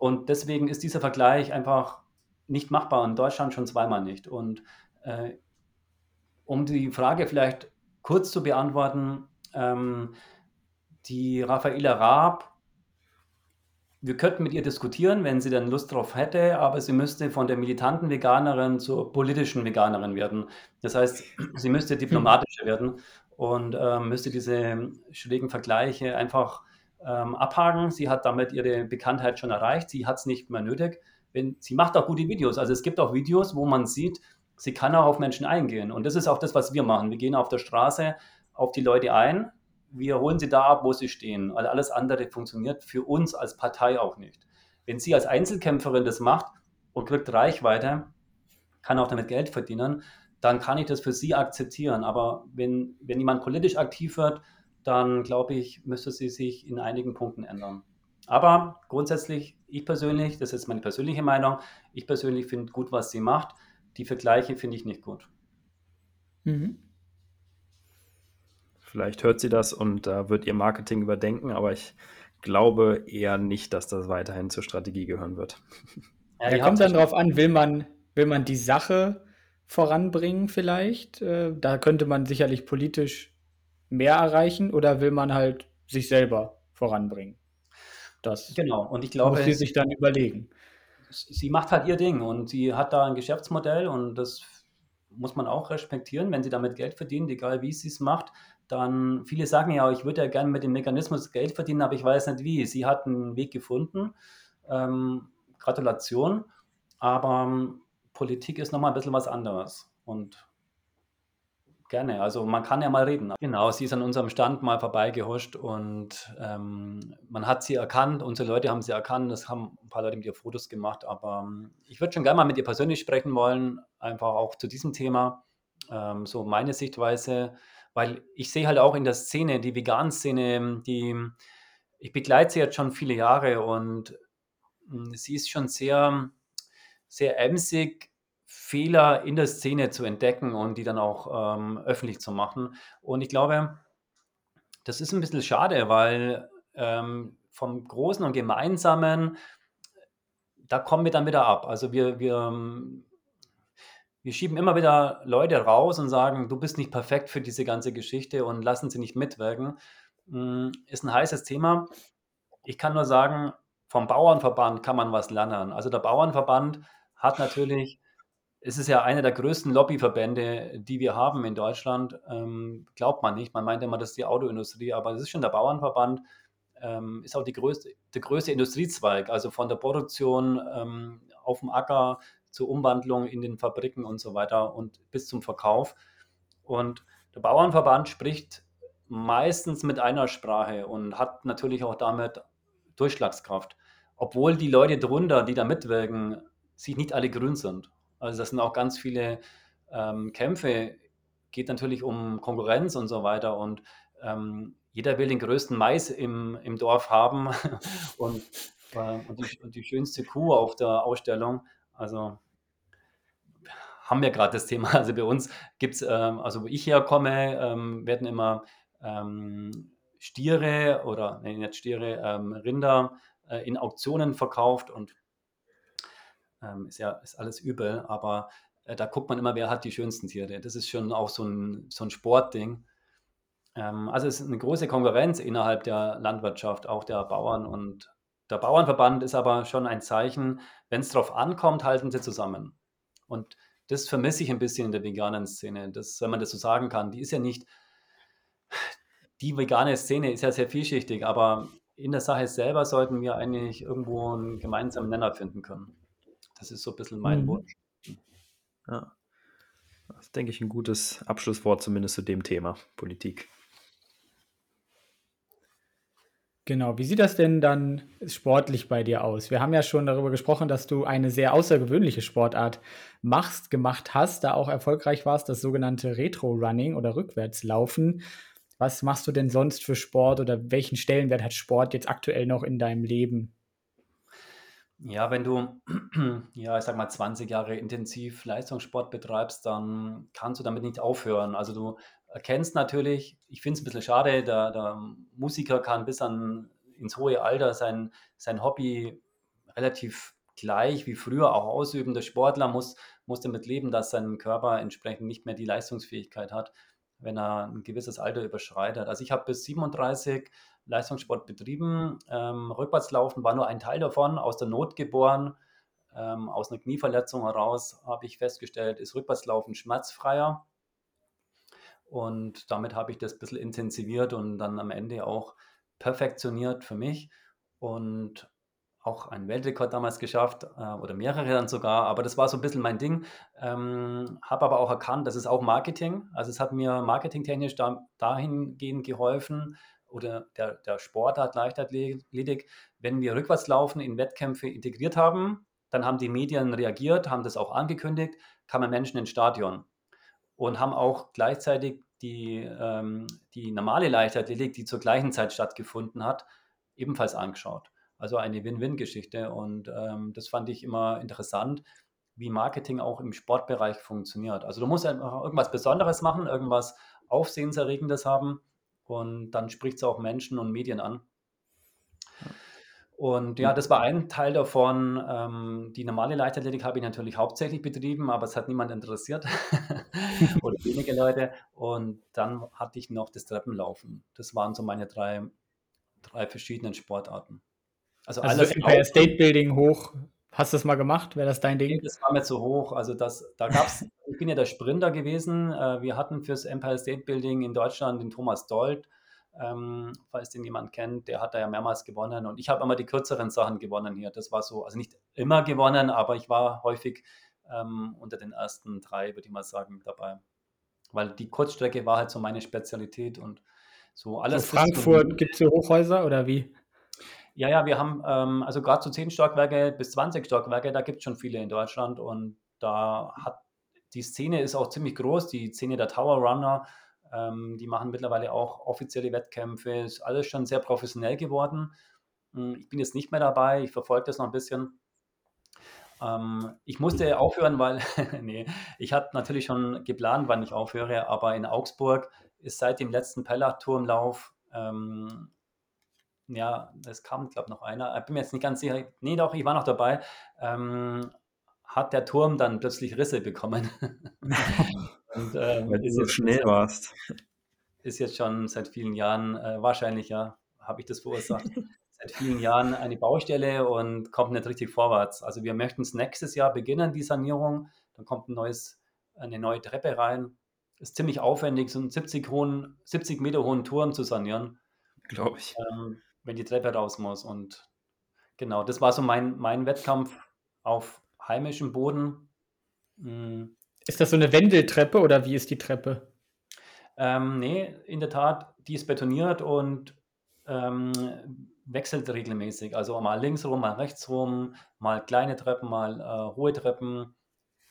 Und deswegen ist dieser Vergleich einfach nicht machbar, in Deutschland schon zweimal nicht. Und äh, um die Frage vielleicht kurz zu beantworten, ähm, die Raffaela Raab wir könnten mit ihr diskutieren, wenn sie dann Lust drauf hätte, aber sie müsste von der militanten Veganerin zur politischen Veganerin werden. Das heißt, sie müsste diplomatischer werden und äh, müsste diese schrägen Vergleiche einfach ähm, abhaken. Sie hat damit ihre Bekanntheit schon erreicht. Sie hat es nicht mehr nötig. Wenn, sie macht auch gute Videos. Also es gibt auch Videos, wo man sieht, sie kann auch auf Menschen eingehen. Und das ist auch das, was wir machen. Wir gehen auf der Straße auf die Leute ein, wir holen sie da ab, wo sie stehen. Weil alles andere funktioniert für uns als Partei auch nicht. Wenn sie als Einzelkämpferin das macht und kriegt Reichweite, kann auch damit Geld verdienen, dann kann ich das für sie akzeptieren. Aber wenn, wenn jemand politisch aktiv wird, dann glaube ich, müsste sie sich in einigen Punkten ändern. Aber grundsätzlich, ich persönlich, das ist meine persönliche Meinung, ich persönlich finde gut, was sie macht. Die Vergleiche finde ich nicht gut. Mhm. Vielleicht hört sie das und äh, wird ihr Marketing überdenken, aber ich glaube eher nicht, dass das weiterhin zur Strategie gehören wird. Ja, ja kommt dann darauf an, will man, will man die Sache voranbringen vielleicht? Äh, da könnte man sicherlich politisch mehr erreichen oder will man halt sich selber voranbringen? Das genau. Und ich glaube, muss sie sich dann überlegen. Sie macht halt ihr Ding und sie hat da ein Geschäftsmodell und das muss man auch respektieren, wenn sie damit Geld verdient, egal wie sie es macht, dann viele sagen ja, ich würde ja gerne mit dem Mechanismus Geld verdienen, aber ich weiß nicht wie. Sie hat einen Weg gefunden. Ähm, Gratulation. Aber ähm, Politik ist nochmal ein bisschen was anderes. Und gerne. Also man kann ja mal reden. Genau, sie ist an unserem Stand mal vorbeigehuscht und ähm, man hat sie erkannt. Unsere Leute haben sie erkannt. Es haben ein paar Leute mit ihr Fotos gemacht. Aber ähm, ich würde schon gerne mal mit ihr persönlich sprechen wollen, einfach auch zu diesem Thema. Ähm, so meine Sichtweise weil ich sehe halt auch in der Szene, die Vegan-Szene, die ich begleite sie jetzt schon viele Jahre und hm, sie ist schon sehr, sehr emsig, Fehler in der Szene zu entdecken und die dann auch ähm, öffentlich zu machen. Und ich glaube, das ist ein bisschen schade, weil ähm, vom Großen und Gemeinsamen, da kommen wir dann wieder ab. Also wir, wir hm, wir schieben immer wieder Leute raus und sagen, du bist nicht perfekt für diese ganze Geschichte und lassen sie nicht mitwirken. Hm, ist ein heißes Thema. Ich kann nur sagen, vom Bauernverband kann man was lernen. Also der Bauernverband hat natürlich, es ist ja einer der größten Lobbyverbände, die wir haben in Deutschland. Ähm, glaubt man nicht. Man meint immer, das ist die Autoindustrie, aber es ist schon der Bauernverband. Ähm, ist auch die größte, der größte Industriezweig, also von der Produktion ähm, auf dem Acker zur Umwandlung in den Fabriken und so weiter und bis zum Verkauf. Und der Bauernverband spricht meistens mit einer Sprache und hat natürlich auch damit Durchschlagskraft. Obwohl die Leute drunter, die da mitwirken, sich nicht alle grün sind. Also das sind auch ganz viele ähm, Kämpfe, geht natürlich um Konkurrenz und so weiter. Und ähm, jeder will den größten Mais im, im Dorf haben und, äh, und, die, und die schönste Kuh auf der Ausstellung. Also haben wir gerade das Thema. Also bei uns gibt es, ähm, also wo ich herkomme, ähm, werden immer ähm, Stiere oder, nee, nicht Stiere, ähm, Rinder äh, in Auktionen verkauft und ähm, ist ja ist alles übel, aber äh, da guckt man immer, wer hat die schönsten Tiere. Das ist schon auch so ein, so ein Sportding. Ähm, also es ist eine große Konkurrenz innerhalb der Landwirtschaft, auch der Bauern und der Bauernverband ist aber schon ein Zeichen, wenn es darauf ankommt, halten sie zusammen. Und das vermisse ich ein bisschen in der veganen Szene, das, wenn man das so sagen kann. Die ist ja nicht, die vegane Szene ist ja sehr vielschichtig, aber in der Sache selber sollten wir eigentlich irgendwo einen gemeinsamen Nenner finden können. Das ist so ein bisschen mein mhm. Wunsch. Ja. Das ist, denke ich, ein gutes Abschlusswort zumindest zu dem Thema Politik. Genau, wie sieht das denn dann sportlich bei dir aus? Wir haben ja schon darüber gesprochen, dass du eine sehr außergewöhnliche Sportart machst, gemacht hast, da auch erfolgreich warst, das sogenannte Retro-Running oder Rückwärtslaufen. Was machst du denn sonst für Sport oder welchen Stellenwert hat Sport jetzt aktuell noch in deinem Leben? Ja, wenn du, ja, ich sage mal, 20 Jahre intensiv Leistungssport betreibst, dann kannst du damit nicht aufhören. Also du erkennst natürlich, ich finde es ein bisschen schade, der, der Musiker kann bis an ins hohe Alter sein, sein Hobby relativ gleich wie früher auch ausüben. Der Sportler muss, muss damit leben, dass sein Körper entsprechend nicht mehr die Leistungsfähigkeit hat, wenn er ein gewisses Alter überschreitet. Also ich habe bis 37 Leistungssport betrieben. Ähm, Rückwärtslaufen war nur ein Teil davon, aus der Not geboren. Ähm, aus einer Knieverletzung heraus habe ich festgestellt, ist Rückwärtslaufen schmerzfreier. Und damit habe ich das ein bisschen intensiviert und dann am Ende auch perfektioniert für mich. Und auch einen Weltrekord damals geschafft äh, oder mehrere dann sogar, aber das war so ein bisschen mein Ding. Ähm, habe aber auch erkannt, das ist auch Marketing. Also es hat mir marketingtechnisch da, dahingehend geholfen oder der, der Sportart Leichtathletik, wenn wir Rückwärtslaufen in Wettkämpfe integriert haben, dann haben die Medien reagiert, haben das auch angekündigt, kamen Menschen ins Stadion und haben auch gleichzeitig die, ähm, die normale Leichtathletik, die zur gleichen Zeit stattgefunden hat, ebenfalls angeschaut. Also eine Win-Win-Geschichte. Und ähm, das fand ich immer interessant, wie Marketing auch im Sportbereich funktioniert. Also du musst einfach irgendwas Besonderes machen, irgendwas Aufsehenserregendes haben und dann spricht es auch Menschen und Medien an. Und ja, das war ein Teil davon. Ähm, die normale Leichtathletik habe ich natürlich hauptsächlich betrieben, aber es hat niemand interessiert oder wenige Leute. Und dann hatte ich noch das Treppenlaufen. Das waren so meine drei, drei verschiedenen Sportarten. Also, also alles Empire State Building hoch. Hast du das mal gemacht? Wäre das dein Ding? das war mir zu hoch. Also das, da gab's, ich bin ja der Sprinter gewesen. Äh, wir hatten fürs Empire State Building in Deutschland den Thomas Dold, ähm, falls den jemand kennt, der hat da ja mehrmals gewonnen und ich habe immer die kürzeren Sachen gewonnen hier. Das war so, also nicht immer gewonnen, aber ich war häufig ähm, unter den ersten drei, würde ich mal sagen, dabei. Weil die Kurzstrecke war halt so meine Spezialität und so alles. In Frankfurt gibt es hier Hochhäuser oder wie? Ja, ja, wir haben ähm, also gerade so 10 Stockwerke bis 20 Stockwerke, da gibt es schon viele in Deutschland und da hat die Szene ist auch ziemlich groß, die Szene der Tower Runner, ähm, die machen mittlerweile auch offizielle Wettkämpfe, ist alles schon sehr professionell geworden. Hm, ich bin jetzt nicht mehr dabei, ich verfolge das noch ein bisschen. Ähm, ich musste aufhören, weil, nee, ich hatte natürlich schon geplant, wann ich aufhöre, aber in Augsburg ist seit dem letzten Pellach-Turmlauf ähm, ja, es kam, glaube ich, noch einer. Ich bin mir jetzt nicht ganz sicher. Nee, doch, ich war noch dabei. Ähm, hat der Turm dann plötzlich Risse bekommen. Und, ähm, Weil du so schnell warst. Ist jetzt schon seit vielen Jahren, äh, wahrscheinlich ja, habe ich das verursacht, seit vielen Jahren eine Baustelle und kommt nicht richtig vorwärts. Also wir möchten es nächstes Jahr beginnen, die Sanierung. Dann kommt ein neues, eine neue Treppe rein. Ist ziemlich aufwendig, so einen 70, hohen, 70 Meter hohen Turm zu sanieren. Glaube ich. Ähm, wenn die Treppe raus muss. Und genau, das war so mein, mein Wettkampf auf heimischem Boden. Mhm. Ist das so eine Wendeltreppe oder wie ist die Treppe? Ähm, nee, in der Tat, die ist betoniert und ähm, wechselt regelmäßig. Also mal links rum, mal rechts rum, mal kleine Treppen, mal äh, hohe Treppen,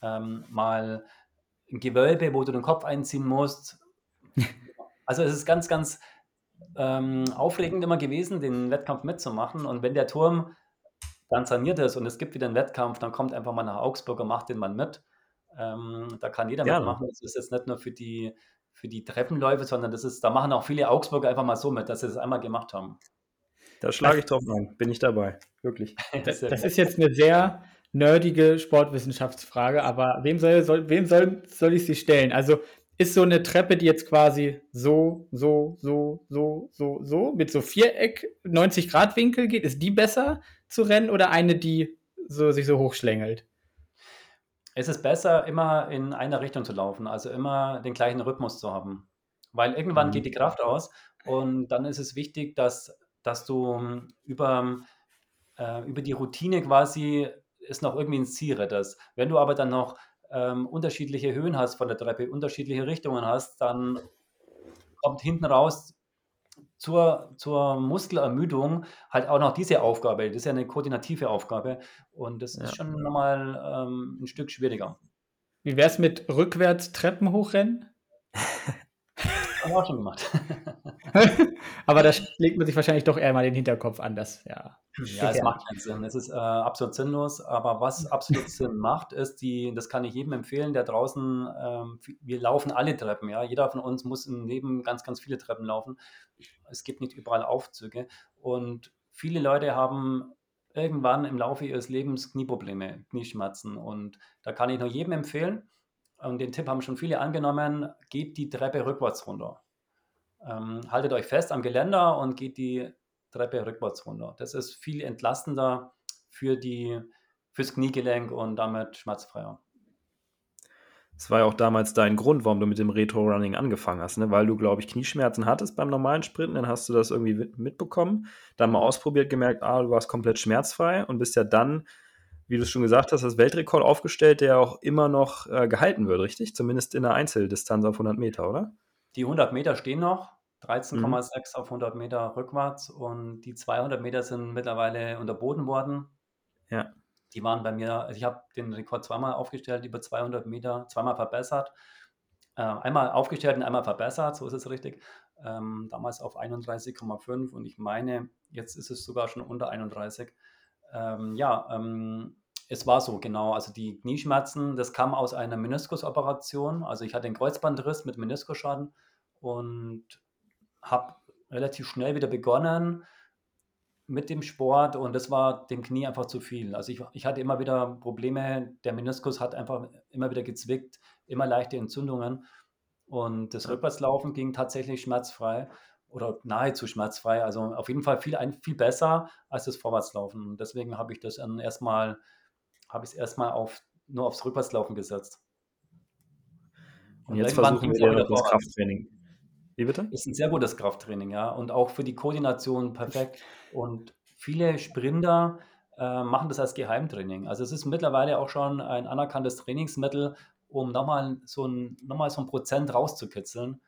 ähm, mal ein Gewölbe, wo du den Kopf einziehen musst. Also es ist ganz, ganz ähm, aufregend immer gewesen, den Wettkampf mitzumachen. Und wenn der Turm dann saniert ist und es gibt wieder einen Wettkampf, dann kommt einfach mal nach Augsburg und macht den mal mit. Ähm, da kann jeder Gerne. mitmachen. Das ist jetzt nicht nur für die, für die Treppenläufe, sondern das ist, da machen auch viele Augsburger einfach mal so mit, dass sie das einmal gemacht haben. Da schlage ich drauf ein, bin ich dabei, wirklich. das, das ist jetzt eine sehr nerdige Sportwissenschaftsfrage, aber wem soll, soll, wem soll, soll ich sie stellen? Also ist so eine Treppe, die jetzt quasi so, so, so, so, so, so mit so Viereck 90 Grad Winkel geht, ist die besser zu rennen oder eine, die so, sich so hochschlängelt? Es ist besser, immer in einer Richtung zu laufen, also immer den gleichen Rhythmus zu haben. Weil irgendwann mhm. geht die Kraft aus und dann ist es wichtig, dass, dass du ähm, über, äh, über die Routine quasi es noch irgendwie ins Ziel rettest. Wenn du aber dann noch ähm, unterschiedliche Höhen hast von der Treppe, unterschiedliche Richtungen hast, dann kommt hinten raus zur, zur Muskelermüdung halt auch noch diese Aufgabe. Das ist ja eine koordinative Aufgabe und das ja. ist schon nochmal ähm, ein Stück schwieriger. Wie wäre es mit rückwärts Treppen hochrennen? Haben wir auch schon gemacht. Aber da legt man sich wahrscheinlich doch eher mal den Hinterkopf anders, ja. Ja, es macht keinen Sinn. Es ist äh, absolut sinnlos. Aber was absolut Sinn macht, ist die, das kann ich jedem empfehlen, der draußen, ähm, wir laufen alle Treppen, ja. Jeder von uns muss im Leben ganz, ganz viele Treppen laufen. Es gibt nicht überall Aufzüge. Und viele Leute haben irgendwann im Laufe ihres Lebens Knieprobleme, Knieschmerzen. Und da kann ich nur jedem empfehlen, und den Tipp haben schon viele angenommen, geht die Treppe rückwärts runter. Ähm, haltet euch fest am Geländer und geht die Treppe rückwärts runter. Das ist viel entlastender für die, fürs Kniegelenk und damit schmerzfreier. Das war ja auch damals dein Grund, warum du mit dem Retro-Running angefangen hast, ne? weil du, glaube ich, Knieschmerzen hattest beim normalen Sprinten, dann hast du das irgendwie mitbekommen, dann mal ausprobiert, gemerkt, ah, du warst komplett schmerzfrei und bist ja dann, wie du es schon gesagt hast, das Weltrekord aufgestellt, der auch immer noch äh, gehalten wird, richtig? Zumindest in der Einzeldistanz auf 100 Meter, oder? Die 100 Meter stehen noch, 13,6 mhm. auf 100 Meter rückwärts und die 200 Meter sind mittlerweile unterboten worden. Ja. Die waren bei mir, also ich habe den Rekord zweimal aufgestellt, über 200 Meter, zweimal verbessert. Äh, einmal aufgestellt und einmal verbessert, so ist es richtig. Ähm, damals auf 31,5 und ich meine, jetzt ist es sogar schon unter 31. Ähm, ja, ähm, es war so, genau. Also die Knieschmerzen, das kam aus einer Meniskusoperation. Also ich hatte einen Kreuzbandriss mit Meniskusschaden und habe relativ schnell wieder begonnen mit dem Sport und das war dem Knie einfach zu viel. Also ich, ich hatte immer wieder Probleme, der Meniskus hat einfach immer wieder gezwickt, immer leichte Entzündungen und das Rückwärtslaufen ging tatsächlich schmerzfrei oder nahezu schmerzfrei. Also auf jeden Fall viel, viel besser als das Vorwärtslaufen. Deswegen habe ich das dann erstmal, habe ich es erstmal auf, nur aufs Rückwärtslaufen gesetzt. Und, und jetzt versuchen wir das Krafttraining. Wie bitte? Ist ein sehr gutes Krafttraining, ja. Und auch für die Koordination perfekt. Und viele Sprinter äh, machen das als Geheimtraining. Also es ist mittlerweile auch schon ein anerkanntes Trainingsmittel, um nochmal so ein, nochmal so ein Prozent rauszukitzeln,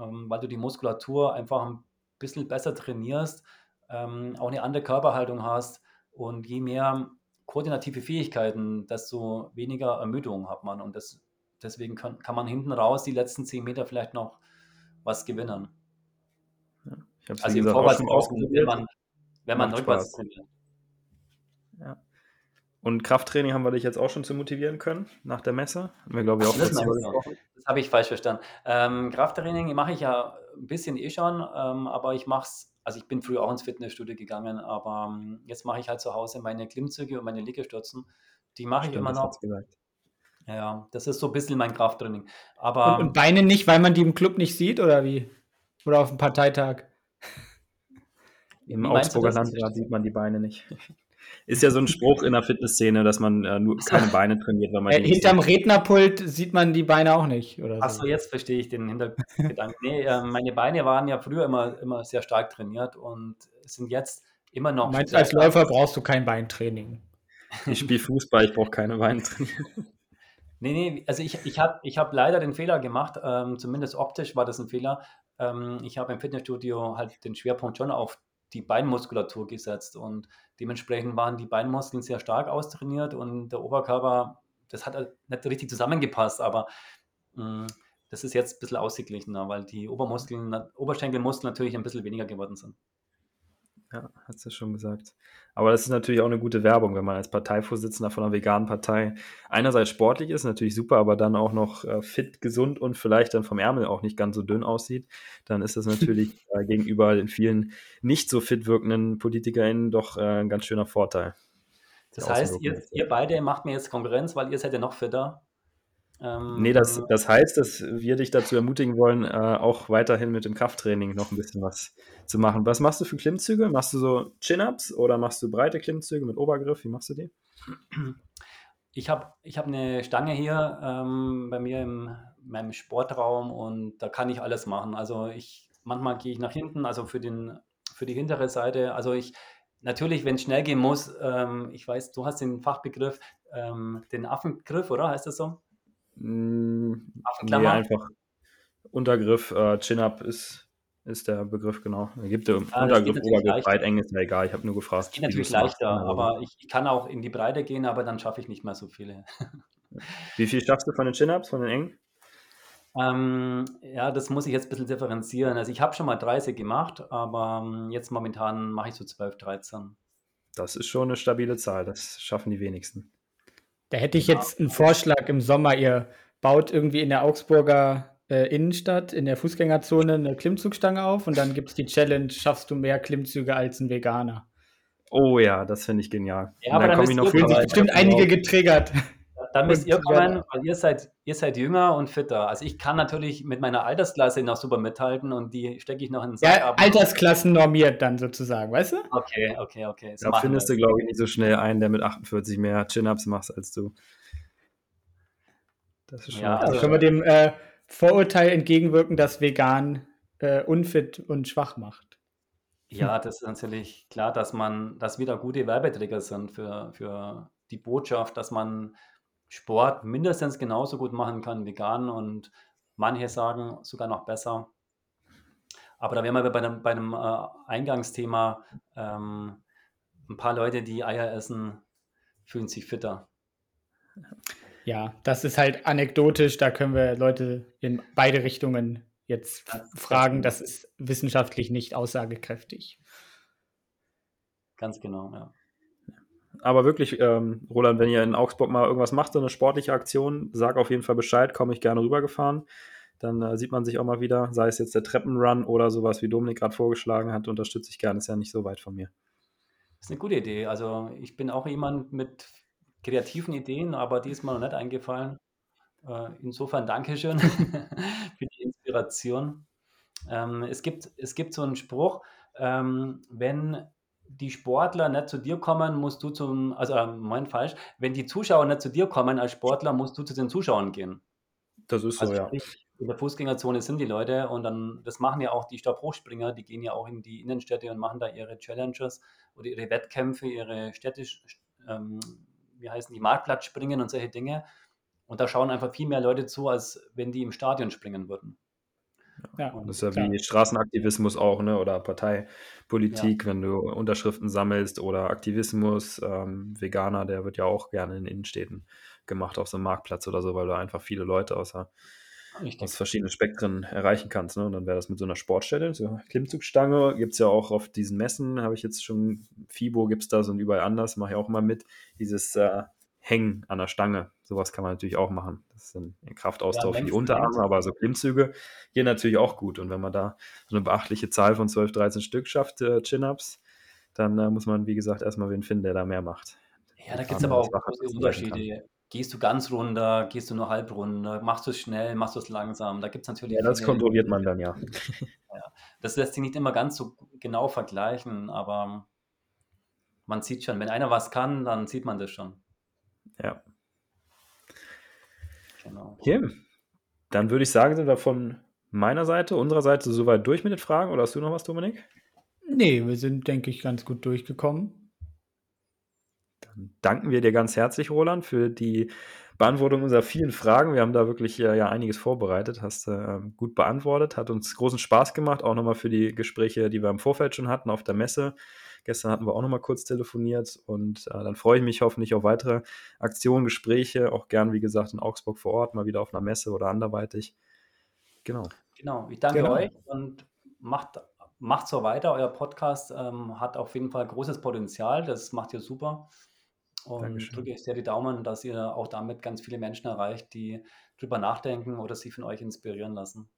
ähm, weil du die Muskulatur einfach ein bisschen besser trainierst, ähm, auch eine andere Körperhaltung hast und je mehr koordinative Fähigkeiten, desto weniger Ermüdung hat man. Und das, deswegen kann, kann man hinten raus die letzten zehn Meter vielleicht noch was gewinnen. Ja, ich also im Vorwärtslaufen, wenn man, wenn man rückwärts trainiert. Ja. Und Krafttraining haben wir dich jetzt auch schon zu motivieren können nach der Messe? Haben wir, glaube ich, auch das, das habe ich falsch verstanden. Ähm, Krafttraining mache ich ja ein bisschen eh schon, ähm, aber ich mache es, also ich bin früher auch ins Fitnessstudio gegangen, aber ähm, jetzt mache ich halt zu Hause meine Klimmzüge und meine Liegestützen. Die mache ich immer noch. Ja, das ist so ein bisschen mein Krafttraining. Aber und, und Beine nicht, weil man die im Club nicht sieht oder wie? Oder auf dem Parteitag? Im Augsburger Landrat sieht man die Beine nicht. Ist ja so ein Spruch in der Fitnessszene, dass man äh, nur keine Beine trainiert, weil man äh, Hinterm sieht. Rednerpult sieht man die Beine auch nicht, oder so. Achso, jetzt verstehe ich den Hintergedanken. nee, äh, meine Beine waren ja früher immer, immer sehr stark trainiert und sind jetzt immer noch. Meinst, als Läufer brauchst du kein Beintraining? Ich spiele Fußball, ich brauche keine Beintraining. Nee, nee, also ich, ich habe ich hab leider den Fehler gemacht, ähm, zumindest optisch war das ein Fehler. Ähm, ich habe im Fitnessstudio halt den Schwerpunkt schon auf die Beinmuskulatur gesetzt und dementsprechend waren die Beinmuskeln sehr stark austrainiert und der Oberkörper, das hat nicht richtig zusammengepasst, aber mh, mm, das ist jetzt ein bisschen ausgeglichener, weil die Obermuskeln, Oberschenkelmuskeln natürlich ein bisschen weniger geworden sind. Ja, hast du schon gesagt. Aber das ist natürlich auch eine gute Werbung, wenn man als Parteivorsitzender von einer veganen Partei einerseits sportlich ist, natürlich super, aber dann auch noch äh, fit, gesund und vielleicht dann vom Ärmel auch nicht ganz so dünn aussieht, dann ist das natürlich äh, gegenüber den vielen nicht so fit wirkenden PolitikerInnen doch äh, ein ganz schöner Vorteil. Das heißt, ihr, ihr beide macht mir jetzt Konkurrenz, weil ihr seid ja noch fitter. Ähm, nee, das, das heißt, dass wir dich dazu ermutigen wollen, äh, auch weiterhin mit dem Krafttraining noch ein bisschen was zu machen. Was machst du für Klimmzüge? Machst du so Chin-Ups oder machst du breite Klimmzüge mit Obergriff? Wie machst du die? Ich habe ich hab eine Stange hier ähm, bei mir im meinem Sportraum und da kann ich alles machen. Also ich manchmal gehe ich nach hinten, also für den für die hintere Seite. Also ich natürlich, wenn es schnell gehen muss, ähm, ich weiß, du hast den Fachbegriff, ähm, den Affengriff, oder heißt das so? Mm, nee, einfach Untergriff, äh, Chin-Up ist, ist der Begriff, genau. Er gibt der ah, Untergriff, Obergriff, breit, eng ist ja egal. Ich habe nur gefragt. Das geht natürlich leichter, aber ich, ich, kann auch in die Breite gehen, aber dann schaffe ich nicht mehr so viele. Wie viel schaffst du von den Chin-Ups, von den engen? Ähm, ja, das muss ich jetzt ein bisschen differenzieren. Also ich habe schon mal 30 gemacht, aber ähm, jetzt momentan mache ich so 12, 13. Das ist schon eine stabile Zahl. Das schaffen die wenigsten. Da hätte ich jetzt einen Vorschlag im Sommer. Ihr baut irgendwie in der Augsburger äh, Innenstadt in der Fußgängerzone eine Klimmzugstange auf und dann gibt es die Challenge, schaffst du mehr Klimmzüge als ein Veganer. Oh ja, das finde ich genial. Ja, aber dann, dann noch fühlen sich bestimmt einige getriggert. Dann müsst ihr kommen, weil ihr seid, ihr seid jünger und fitter. Also ich kann natürlich mit meiner Altersklasse noch super mithalten und die stecke ich noch in den Sack. Ja, Altersklassen normiert dann sozusagen, weißt du? Okay, okay, okay. So da findest du, glaube ich, nicht so schnell einen, der mit 48 mehr Chin-Ups macht als du. Das ist schon ja, also können wir dem äh, Vorurteil entgegenwirken, dass vegan äh, unfit und schwach macht. Ja, das ist natürlich klar, dass man, dass wieder gute Werbeträger sind für, für die Botschaft, dass man Sport mindestens genauso gut machen kann, vegan und manche sagen sogar noch besser. Aber da wären wir bei einem, bei einem äh, Eingangsthema. Ähm, ein paar Leute, die Eier essen, fühlen sich fitter. Ja, das ist halt anekdotisch. Da können wir Leute in beide Richtungen jetzt fragen. Das ist wissenschaftlich nicht aussagekräftig. Ganz genau, ja aber wirklich, ähm, Roland, wenn ihr in Augsburg mal irgendwas macht, so eine sportliche Aktion, sag auf jeden Fall Bescheid, komme ich gerne rübergefahren. Dann äh, sieht man sich auch mal wieder, sei es jetzt der Treppenrun oder sowas, wie Dominik gerade vorgeschlagen hat, unterstütze ich gerne, ist ja nicht so weit von mir. Das ist eine gute Idee. Also ich bin auch jemand mit kreativen Ideen, aber die ist mir noch nicht eingefallen. Äh, insofern Dankeschön für die Inspiration. Ähm, es, gibt, es gibt so einen Spruch, ähm, wenn die Sportler nicht zu dir kommen, musst du zum, also äh, mein falsch, wenn die Zuschauer nicht zu dir kommen als Sportler, musst du zu den Zuschauern gehen. Das ist so, also, ja. In der Fußgängerzone sind die Leute und dann, das machen ja auch die Stabhochspringer, die gehen ja auch in die Innenstädte und machen da ihre Challenges oder ihre Wettkämpfe, ihre städtisch, ähm, wie heißen die, Marktplatzspringen und solche Dinge. Und da schauen einfach viel mehr Leute zu, als wenn die im Stadion springen würden. Ja, das ist ja klar. wie Straßenaktivismus auch, ne? Oder Parteipolitik, ja. wenn du Unterschriften sammelst oder Aktivismus, ähm, Veganer, der wird ja auch gerne in Innenstädten gemacht auf so einem Marktplatz oder so, weil du einfach viele Leute außer, aus verschiedenen Spektren erreichen kannst. Ne? Und dann wäre das mit so einer Sportstelle, so Klimmzugstange, gibt es ja auch auf diesen Messen, habe ich jetzt schon, FIBO gibt es da so und überall anders, mache ich auch immer mit, dieses äh, Hängen an der Stange. Sowas kann man natürlich auch machen. Das ist ein Kraftausdauer ja, für die Unterarme, aber so Klimmzüge gehen natürlich auch gut. Und wenn man da so eine beachtliche Zahl von 12, 13 Stück schafft, äh, Chin-Ups, dann äh, muss man, wie gesagt, erstmal wen finden, der da mehr macht. Ja, da gibt es aber auch große Unterschiede. Gehst du ganz runter, gehst du nur halb runter, machst du es schnell, machst du es langsam. Da gibt es natürlich. Ja, das kontrolliert man dann ja. ja. Das lässt sich nicht immer ganz so genau vergleichen, aber man sieht schon, wenn einer was kann, dann sieht man das schon. Ja. Genau. Okay. Dann würde ich sagen, sind wir von meiner Seite, unserer Seite soweit durch mit den Fragen. Oder hast du noch was, Dominik? Nee, wir sind, denke ich, ganz gut durchgekommen. Dann danken wir dir ganz herzlich, Roland, für die Beantwortung unserer vielen Fragen. Wir haben da wirklich äh, ja einiges vorbereitet, hast äh, gut beantwortet, hat uns großen Spaß gemacht, auch nochmal für die Gespräche, die wir im Vorfeld schon hatten auf der Messe. Gestern hatten wir auch nochmal kurz telefoniert und äh, dann freue ich mich hoffentlich auf weitere Aktionen, Gespräche, auch gern, wie gesagt, in Augsburg vor Ort, mal wieder auf einer Messe oder anderweitig. Genau. Genau, ich danke genau. euch und macht, macht so weiter. Euer Podcast ähm, hat auf jeden Fall großes Potenzial, das macht ihr super. Und Dankeschön. drücke ich sehr die Daumen, dass ihr auch damit ganz viele Menschen erreicht, die drüber nachdenken oder sich von euch inspirieren lassen.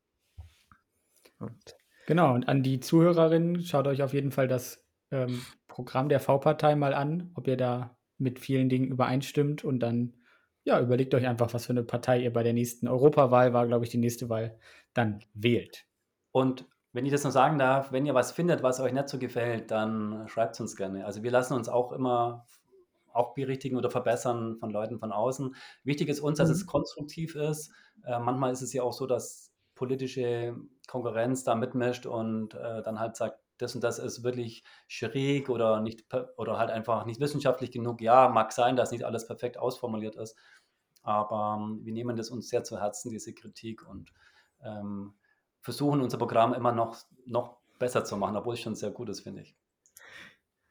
Und genau, und an die Zuhörerinnen, schaut euch auf jeden Fall das ähm, Programm der V-Partei mal an, ob ihr da mit vielen Dingen übereinstimmt und dann ja, überlegt euch einfach, was für eine Partei ihr bei der nächsten Europawahl war, glaube ich, die nächste Wahl dann wählt. Und wenn ich das noch sagen darf, wenn ihr was findet, was euch nicht so gefällt, dann schreibt es uns gerne. Also wir lassen uns auch immer auch berichtigen oder verbessern von Leuten von außen. Wichtig ist uns, dass mhm. es konstruktiv ist. Äh, manchmal ist es ja auch so, dass politische Konkurrenz da mitmischt und äh, dann halt sagt, das und das ist wirklich schräg oder nicht oder halt einfach nicht wissenschaftlich genug. Ja, mag sein, dass nicht alles perfekt ausformuliert ist, aber ähm, wir nehmen das uns sehr zu Herzen, diese Kritik und ähm, versuchen unser Programm immer noch, noch besser zu machen, obwohl es schon sehr gut ist, finde ich.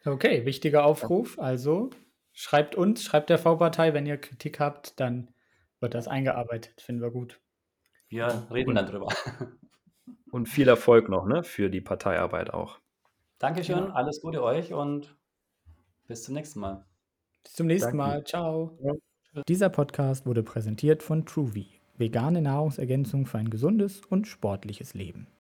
Okay, wichtiger Aufruf. Also schreibt uns, schreibt der V-Partei, wenn ihr Kritik habt, dann wird das eingearbeitet. Finden wir gut. Wir reden dann drüber. Und viel Erfolg noch ne, für die Parteiarbeit auch. Dankeschön, alles Gute euch und Bis zum nächsten Mal. Bis zum nächsten Danke. Mal. Ciao. Ja. Dieser Podcast wurde präsentiert von Truvi, vegane Nahrungsergänzung für ein gesundes und sportliches Leben.